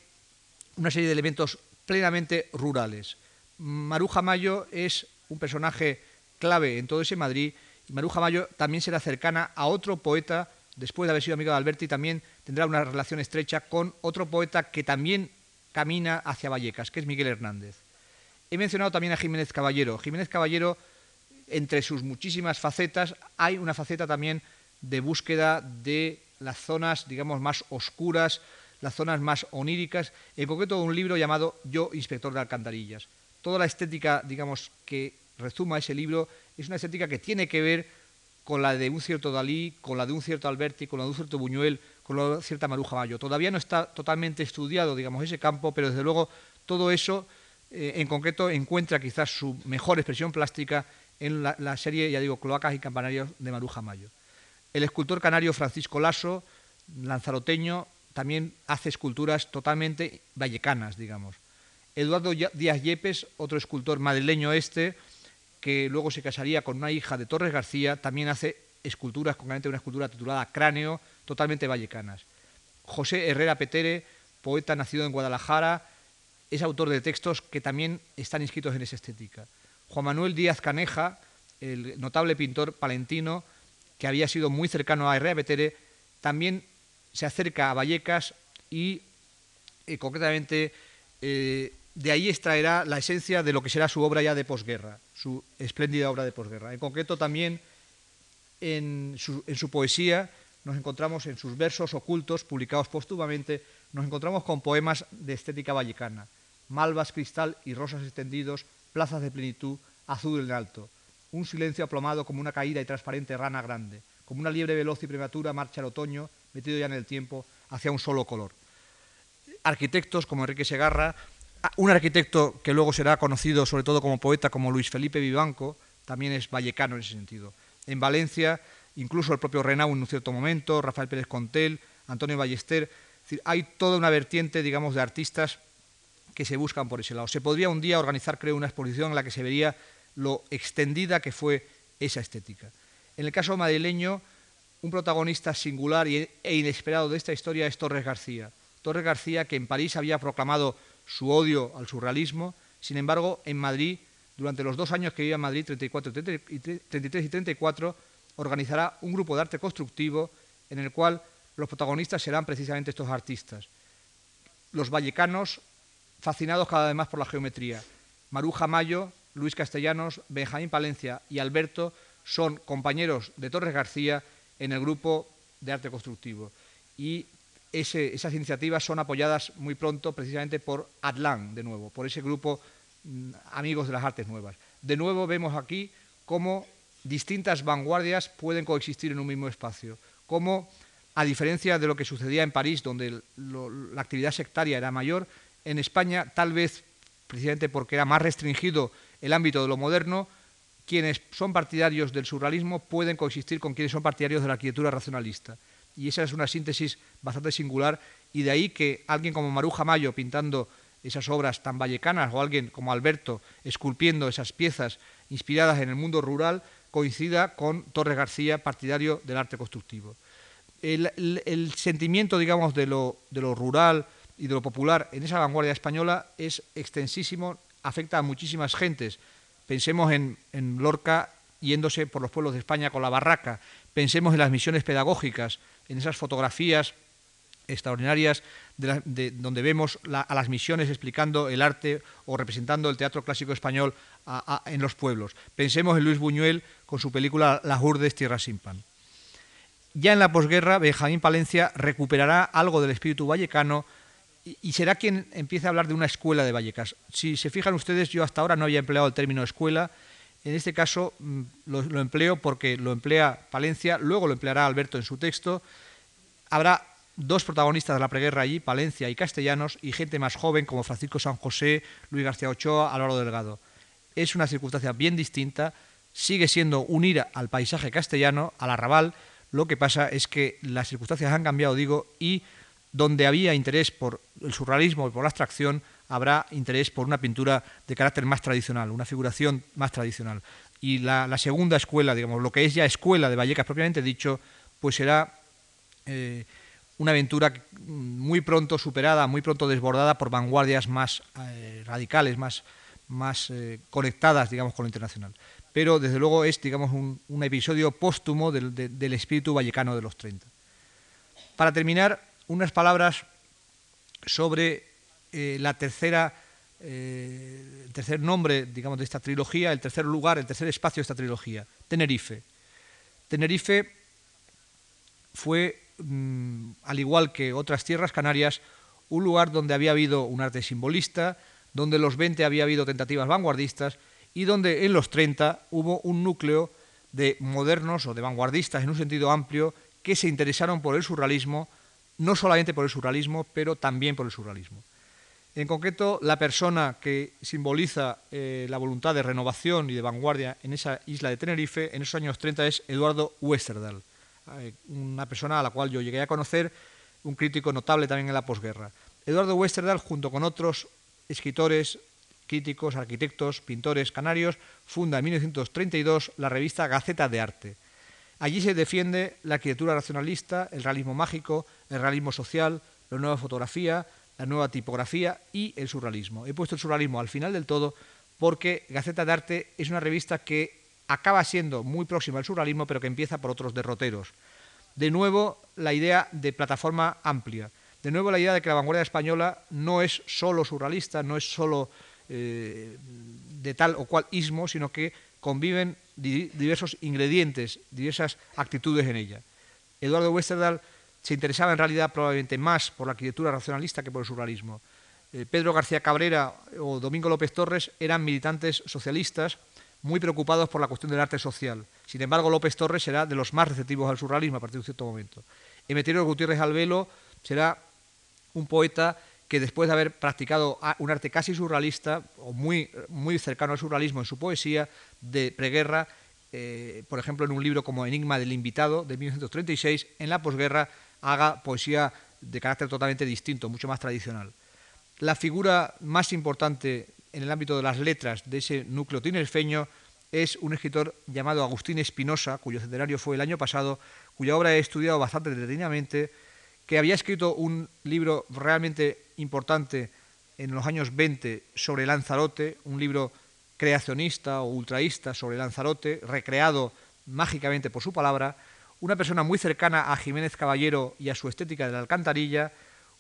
A: una serie de elementos plenamente rurales. Maruja Mayo es un personaje clave en todo ese Madrid Maruja Mayo también será cercana a otro poeta, después de haber sido amigo de Alberti, también tendrá una relación estrecha con otro poeta que también camina hacia Vallecas, que es Miguel Hernández. He mencionado también a Jiménez Caballero. Jiménez Caballero, entre sus muchísimas facetas, hay una faceta también de búsqueda de las zonas, digamos, más oscuras, las zonas más oníricas, en concreto un libro llamado Yo, inspector de alcantarillas. Toda la estética, digamos, que rezuma ese libro es una estética que tiene que ver con la de un cierto Dalí, con la de un cierto Alberti, con la de un cierto Buñuel, con la de cierta Maruja Mayo. Todavía no está totalmente estudiado, digamos, ese campo, pero desde luego todo eso eh, en concreto encuentra quizás su mejor expresión plástica en la, la, serie, ya digo, Cloacas y Campanarios de Maruja Mayo. El escultor canario Francisco Lasso, lanzaroteño, también hace esculturas totalmente vallecanas, digamos. Eduardo Díaz Yepes, otro escultor madrileño este, que luego se casaría con una hija de Torres García, también hace esculturas, concretamente una escultura titulada Cráneo, totalmente vallecanas. José Herrera Petere, poeta nacido en Guadalajara, es autor de textos que también están inscritos en esa estética. Juan Manuel Díaz Caneja, el notable pintor palentino, que había sido muy cercano a Herrera Petere, también se acerca a Vallecas y eh, concretamente eh, de ahí extraerá la esencia de lo que será su obra ya de posguerra, su espléndida obra de posguerra. En concreto también en su, en su poesía nos encontramos en sus versos ocultos, publicados póstumamente, nos encontramos con poemas de estética vallecana, malvas, cristal y rosas extendidos, plazas de plenitud, azul en alto, un silencio aplomado como una caída y transparente rana grande, como una liebre veloz y prematura marcha al otoño, metido ya en el tiempo, hacia un solo color. Arquitectos como Enrique Segarra, ah, un arquitecto que luego será conocido sobre todo como poeta como Luis Felipe Vivanco, también es vallecano en ese sentido. En Valencia, incluso el propio Renau en un cierto momento, Rafael Pérez Contel, Antonio Ballester, hay toda una vertiente, digamos, de artistas que se buscan por ese lado. Se podría un día organizar, creo, una exposición en la que se vería lo extendida que fue esa estética. En el caso madrileño, un protagonista singular e inesperado de esta historia es Torres García. Torres García, que en París había proclamado su odio al surrealismo, sin embargo, en Madrid, durante los dos años que vive en Madrid, 34, 33 y 34, organizará un grupo de arte constructivo en el cual los protagonistas serán precisamente estos artistas. Los vallecanos, fascinados cada vez más por la geometría. Maruja Mayo, Luis Castellanos, Benjamín Palencia y Alberto son compañeros de Torres García en el grupo de arte constructivo. Y esas iniciativas son apoyadas muy pronto precisamente por Atlán, de nuevo, por ese grupo mm, Amigos de las Artes Nuevas. De nuevo vemos aquí cómo distintas vanguardias pueden coexistir en un mismo espacio, cómo, a diferencia de lo que sucedía en París, donde la actividad sectaria era mayor, en España, tal vez precisamente porque era más restringido el ámbito de lo moderno, quienes son partidarios del surrealismo pueden coexistir con quienes son partidarios de la arquitectura racionalista. Y esa es una síntesis bastante singular y de ahí que alguien como Maruja Mayo pintando esas obras tan vallecanas o alguien como Alberto esculpiendo esas piezas inspiradas en el mundo rural coincida con Torres García, partidario del arte constructivo. El, sentimiento, digamos, de lo, de lo rural y de lo popular en esa vanguardia española es extensísimo, afecta a muchísimas gentes, Pensemos en, Lorca yéndose por los pueblos de España con la barraca. Pensemos en las misiones pedagógicas, en esas fotografías extraordinarias de, donde vemos a las misiones explicando el arte o representando el teatro clásico español en los pueblos. Pensemos en Luis Buñuel con su película Las Urdes, Tierra sin pan. Ya en la posguerra, Benjamín Palencia recuperará algo del espíritu vallecano y será quien empiece a hablar de una escuela de Vallecas. Si se fijan ustedes, yo hasta ahora no había empleado el término escuela. En este caso mm, lo, empleo porque lo emplea Palencia, luego lo empleará Alberto en su texto. Habrá dos protagonistas de la preguerra allí, Palencia y Castellanos, y gente más joven como Francisco San José, Luis García Ochoa, Álvaro Delgado. Es una circunstancia bien distinta, sigue siendo unir al paisaje castellano, al arrabal, lo que pasa es que las circunstancias han cambiado, digo, y donde había interés por el surrealismo y por la abstracción, habrá interés por una pintura de carácter más tradicional, una figuración más tradicional. Y la, segunda escuela, digamos, lo que es ya escuela de Vallecas propiamente dicho, pues será eh, una aventura muy pronto superada, muy pronto desbordada por vanguardias más eh, radicales, más, más eh, conectadas, digamos, con lo internacional. Pero desde luego es, digamos, un, episodio póstumo del, del espíritu vallecano de los 30. Para terminar, unas palabras sobre eh, la tercera, eh, el tercer nombre, digamos, de esta trilogía, el tercer lugar, el tercer espacio de esta trilogía, Tenerife. Tenerife fue, mm, al igual que otras tierras canarias, un lugar donde había habido un arte simbolista, donde en los 20 había habido tentativas vanguardistas y donde en los 30 hubo un núcleo de modernos o de vanguardistas en un sentido amplio que se interesaron por el surrealismo, no solamente por el surrealismo, pero también por el surrealismo. En concreto, la persona que simboliza eh, la voluntad de renovación y de vanguardia en esa isla de Tenerife en esos años 30 es Eduardo Westerdahl, eh, una persona a la cual yo llegué a conocer, un crítico notable también en la posguerra. Eduardo Westerdahl, junto con otros escritores, críticos, arquitectos, pintores canarios, funda en 1932 la revista Gaceta de Arte. Allí se defiende la arquitectura racionalista, el realismo mágico, el realismo social, la nueva fotografía, la nueva tipografía y el surrealismo. He puesto el surrealismo al final del todo porque Gaceta de Arte es una revista que acaba siendo muy próxima al surrealismo, pero que empieza por otros derroteros. De nuevo, la idea de plataforma amplia. De nuevo, la idea de que la vanguardia española no es solo surrealista, no es solo eh, de tal o cual ismo, sino que conviven diversos ingredientes, diversas actitudes en ella. Eduardo Westerdahl se interesaba en realidad probablemente más por la arquitectura racionalista que por el surrealismo. Eh, Pedro García Cabrera o Domingo López Torres eran militantes socialistas muy preocupados por la cuestión del arte social. Sin embargo, López Torres será de los más receptivos al surrealismo a partir de un cierto momento. Emeterio Gutiérrez Albelo será un poeta que después de haber practicado un arte casi surrealista o muy, muy cercano al surrealismo en su poesía de preguerra, eh, por ejemplo en un libro como Enigma del Invitado de 1936, en la posguerra haga poesía de carácter totalmente distinto, mucho más tradicional. La figura más importante en el ámbito de las letras de ese núcleo tinerfeño es un escritor llamado Agustín Espinosa, cuyo centenario fue el año pasado, cuya obra he estudiado bastante detenidamente, que había escrito un libro realmente importante en los años 20 sobre Lanzarote, un libro creacionista o ultraísta sobre Lanzarote, recreado mágicamente por su palabra, una persona muy cercana a Jiménez Caballero y a su estética de la alcantarilla,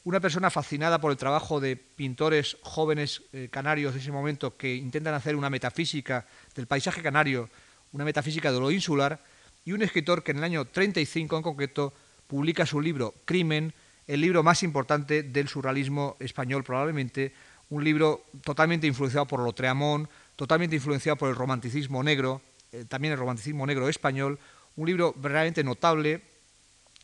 A: una persona fascinada por el trabajo de pintores jóvenes eh, canarios de ese momento que intentan hacer una metafísica del paisaje canario, una metafísica de lo insular, y un escritor que en el año 35 en concreto publica su libro Crimen, el libro más importante del surrealismo español probablemente, un libro totalmente influenciado por lo Treamón, totalmente influenciado por el romanticismo negro, eh, también el romanticismo negro español, un libro verdaderamente notable,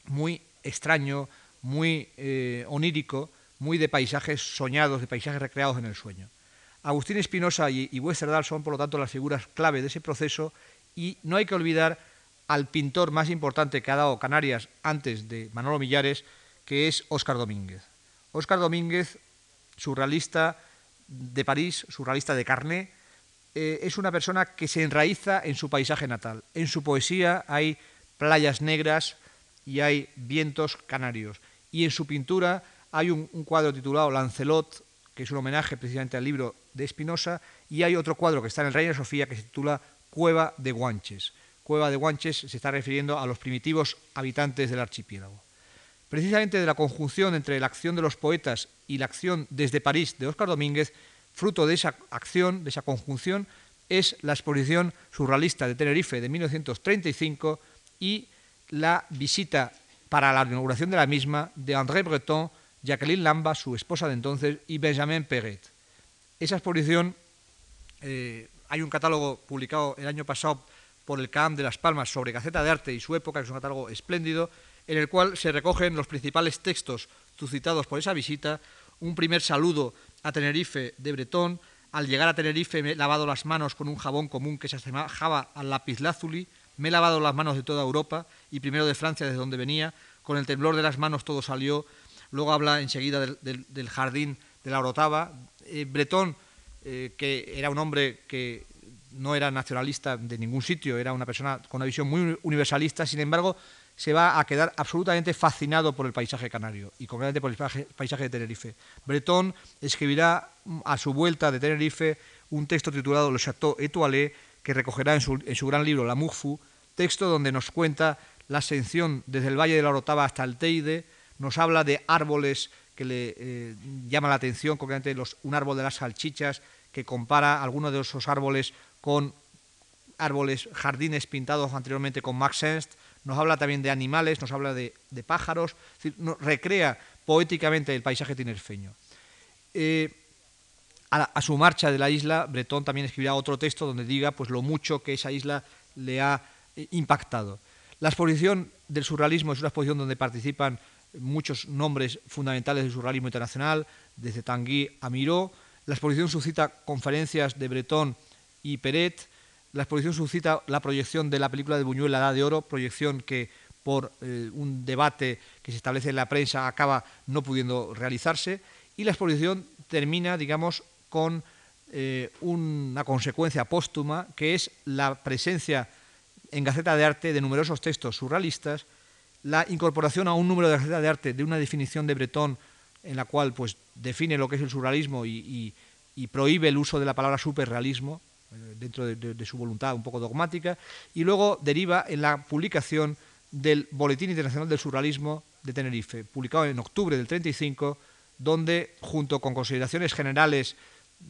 A: muy extraño, muy eh, onírico, muy de paisajes soñados, de paisajes recreados en el sueño. Agustín Espinosa y, y Westerdahl son, por lo tanto, las figuras clave de ese proceso. Y no hay que olvidar al pintor más importante que ha dado Canarias antes de Manolo Millares, que es Óscar Domínguez. Óscar Domínguez, surrealista de París, surrealista de carné, eh, es una persona que se enraiza en su paisaje natal. En su poesía hay playas negras y hay vientos canarios. Y en su pintura hay un, cuadro titulado Lancelot, que es un homenaje precisamente al libro de Espinosa, y hay otro cuadro que está en el Reina Sofía que se titula Cueva de Guanches. Cueva de Guanches se está refiriendo a los primitivos habitantes del archipiélago. Precisamente de la conjunción entre la acción de los poetas y la acción desde París de Óscar Domínguez Fruto de esa acción, de esa conjunción, es la exposición surrealista de Tenerife de 1935 y la visita para la inauguración de la misma de André Breton, Jacqueline Lamba, su esposa de entonces, y Benjamin Perret. Esa exposición eh, hay un catálogo publicado el año pasado por el CAM de Las Palmas sobre Gaceta de Arte y su época, que es un catálogo espléndido, en el cual se recogen los principales textos suscitados por esa visita, un primer saludo a Tenerife de Bretón, al llegar a Tenerife me he lavado las manos con un jabón común que se asemejaba al lapislázuli, me he lavado las manos de toda Europa y primero de Francia, desde donde venía, con el temblor de las manos todo salió, luego habla enseguida del, jardín de la Orotava. Eh, Bretón, eh, que era un hombre que no era nacionalista de ningún sitio, era una persona con una visión muy universalista, sin embargo, se va a quedar absolutamente fascinado por el paisaje canario y concretamente por el paisaje de Tenerife. Bretón escribirá mm, a su vuelta de Tenerife un texto titulado Le Château étoilé que recogerá en su, gran libro La Mugfu, texto donde nos cuenta la ascensión desde el Valle de la Orotava hasta el Teide, nos habla de árboles que le eh, llama la atención, concretamente un árbol de las salchichas, que compara algunos de esos árboles con árboles, jardines pintados anteriormente con Max Ernst, nos habla también de animales, nos habla de, pájaros, recrea poéticamente el paisaje tinerfeño. Eh, a, su marcha de la isla, Bretón también escribirá otro texto donde diga pues, lo mucho que esa isla le ha eh, impactado. La exposición del surrealismo es una exposición donde participan muchos nombres fundamentales del surrealismo internacional, desde Tanguy a Miró. La exposición suscita conferencias de Bretón y Peret. La exposición suscita la proyección de la película de Buñuel, La Edad de Oro, proyección que por eh, un debate que se establece en la prensa acaba no pudiendo realizarse. Y la exposición termina, digamos, con eh, una consecuencia póstuma, que es la presencia en Gaceta de Arte de numerosos textos surrealistas, la incorporación a un número de Gaceta de Arte de una definición de Bretón en la cual pues, define lo que es el surrealismo y prohíbe el uso de la palabra superrealismo, dentro de, su voluntad un poco dogmática, y luego deriva en la publicación del Boletín Internacional del Surrealismo de Tenerife, publicado en octubre del 35, donde, junto con consideraciones generales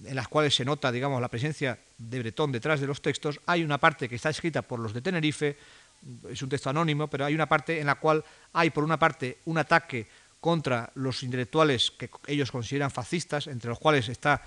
A: en las cuales se nota, digamos, la presencia de Bretón detrás de los textos, hay una parte que está escrita por los de Tenerife, es un texto anónimo, pero hay una parte en la cual hay, por una parte, un ataque contra los intelectuales que ellos consideran fascistas, entre los cuales está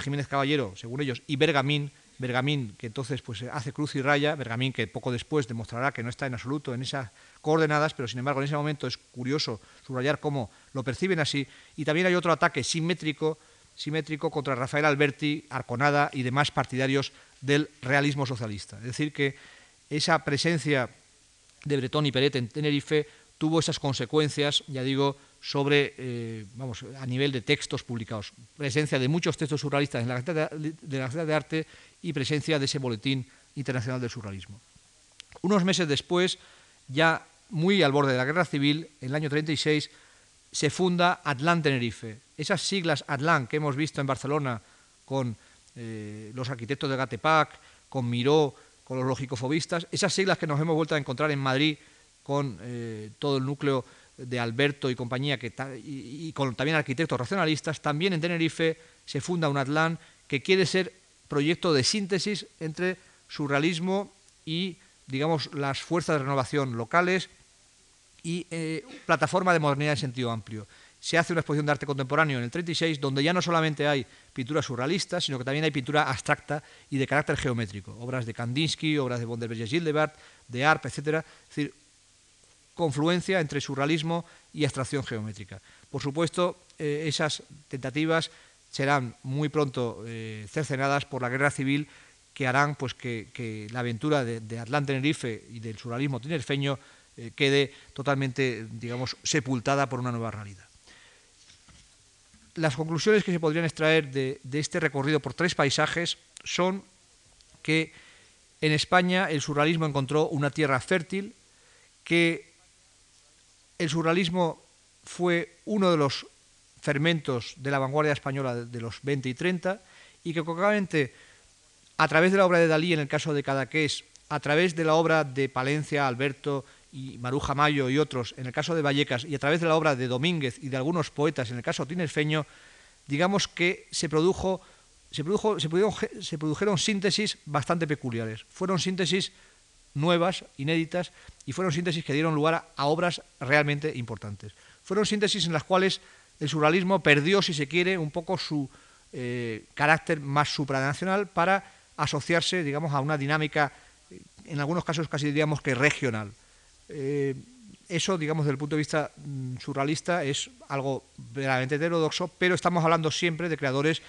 A: Jiménez Caballero, según ellos, y Bergamín, Bergamín, que entonces pues, hace cruz y raya, Bergamín que poco después demostrará que no está en absoluto en esas coordenadas, pero sin embargo en ese momento es curioso subrayar cómo lo perciben así, y también hay otro ataque simétrico, simétrico contra Rafael Alberti, Arconada y demás partidarios del realismo socialista. Es decir, que esa presencia de Bretón y Peret en Tenerife tuvo esas consecuencias, ya digo, sobre, eh, vamos, a nivel de textos publicados. Presencia de muchos textos surrealistas en la Gaceta de, de Arte y presencia de ese Boletín Internacional del Surrealismo. Unos meses después, ya muy al borde de la Guerra Civil, en el año 36, se funda Atlán Tenerife. Esas siglas Atlán que hemos visto en Barcelona con eh, los arquitectos de Gatepac, con Miró, con los logicofobistas, esas siglas que nos hemos vuelto a encontrar en Madrid con eh, todo el núcleo de Alberto y compañía, que y, con también arquitectos racionalistas, también en Tenerife se funda un Atlán que quiere ser proyecto de síntesis entre surrealismo y, digamos, las fuerzas de renovación locales y eh, plataforma de modernidad en sentido amplio. Se hace una exposición de arte contemporáneo en el 36 donde ya no solamente hay pintura surrealista, sino que también hay pintura abstracta y de carácter geométrico, obras de Kandinsky, obras de Bonderberger Gildebert, de Arp, etc. Es decir, confluencia entre surrealismo y abstracción geométrica. Por supuesto, eh, esas tentativas serán muy pronto eh, cercenadas por la guerra civil que harán pues, que, la aventura de, de Atlán Tenerife y del surrealismo tinerfeño eh, quede totalmente, digamos, sepultada por una nueva realidad. Las conclusiones que se podrían extraer de, de este recorrido por tres paisajes son que en España el surrealismo encontró una tierra fértil, que el surrealismo fue uno de los fermentos de la vanguardia española de los 20 y 30 y que concretamente a través de la obra de Dalí en el caso de Cadaqués, a través de la obra de Palencia, Alberto y Maruja Mayo y otros en el caso de Vallecas y a través de la obra de Domínguez y de algunos poetas en el caso tinerfeño, digamos que se produjo se, produjo, se, se produjeron síntesis bastante peculiares. Fueron síntesis nuevas, inéditas, y fueron síntesis que dieron lugar a obras realmente importantes. Fueron síntesis en las cuales el surrealismo perdió, si se quiere, un poco su eh, carácter más supranacional para asociarse, digamos, a una dinámica, en algunos casos casi diríamos que regional. Eh, eso, digamos, desde el punto de vista mm, surrealista es algo verdaderamente heterodoxo, pero estamos hablando siempre de creadores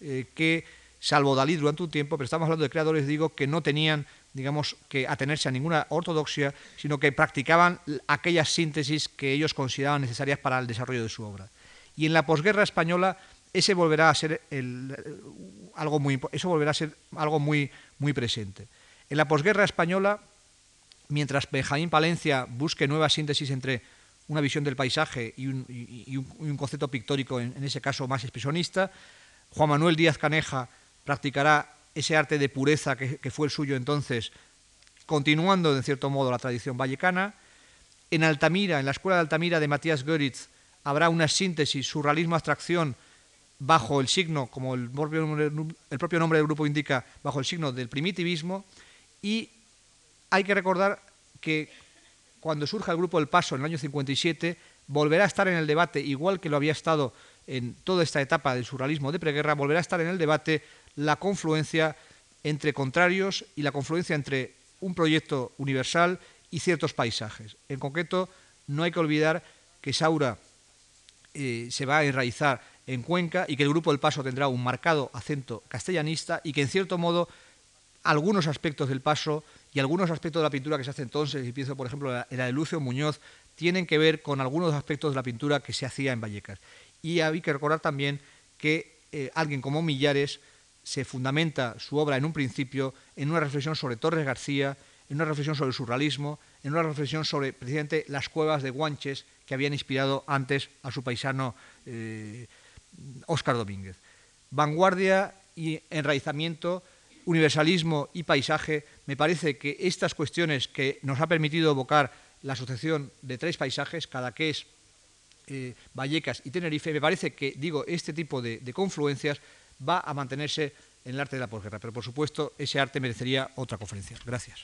A: eh, que, salvo Dalí durante un tiempo, pero estamos hablando de creadores, digo, que no tenían, digamos, que atenerse a ninguna ortodoxia, sino que practicaban aquellas síntesis que ellos consideraban necesarias para el desarrollo de su obra. Y en la posguerra española ese volverá a ser algo muy eso volverá a ser algo muy muy presente. En la posguerra española mientras Benjamín Palencia busque nuevas síntesis entre una visión del paisaje y un, concepto pictórico, en, ese caso más expresionista, Juan Manuel Díaz Caneja practicará ese arte de pureza que, fue el suyo entonces, continuando en cierto modo la tradición vallecana. En Altamira, en la escuela de Altamira de Matías Goeritz, habrá una síntesis, surrealismo-abstracción, bajo el signo, como el propio, el propio nombre del grupo indica, bajo el signo del primitivismo, y hay que recordar que cuando surja el grupo El Paso en el año 57, volverá a estar en el debate, igual que lo había estado en toda esta etapa del surrealismo de preguerra, volverá a estar en el debate la confluencia entre contrarios y la confluencia entre un proyecto universal y ciertos paisajes. En concreto, no hay que olvidar que Saura eh, se va a enraizar en Cuenca y que el grupo El Paso tendrá un marcado acento castellanista y que en cierto modo algunos aspectos del Paso y algunos aspectos de la pintura que se hace entonces, y pienso por ejemplo en la de Lucio Muñoz, tienen que ver con algunos aspectos de la pintura que se hacía en Vallecas. Y hay que recordar también que eh, alguien como Millares se fundamenta su obra en un principio en una reflexión sobre Torres García, en una reflexión sobre el surrealismo, en una reflexión sobre precisamente las cuevas de Guanches que habían inspirado antes a su paisano Óscar eh, Domínguez. Vanguardia y enraizamiento universalismo y paisaje, me parece que estas cuestiones que nos ha permitido evocar la asociación de tres paisajes, Cadaqués, eh, Vallecas y Tenerife, me parece que, digo, este tipo de confluencias va a mantenerse en el arte de la posguerra. Pero, por supuesto, ese arte merecería otra conferencia. Gracias.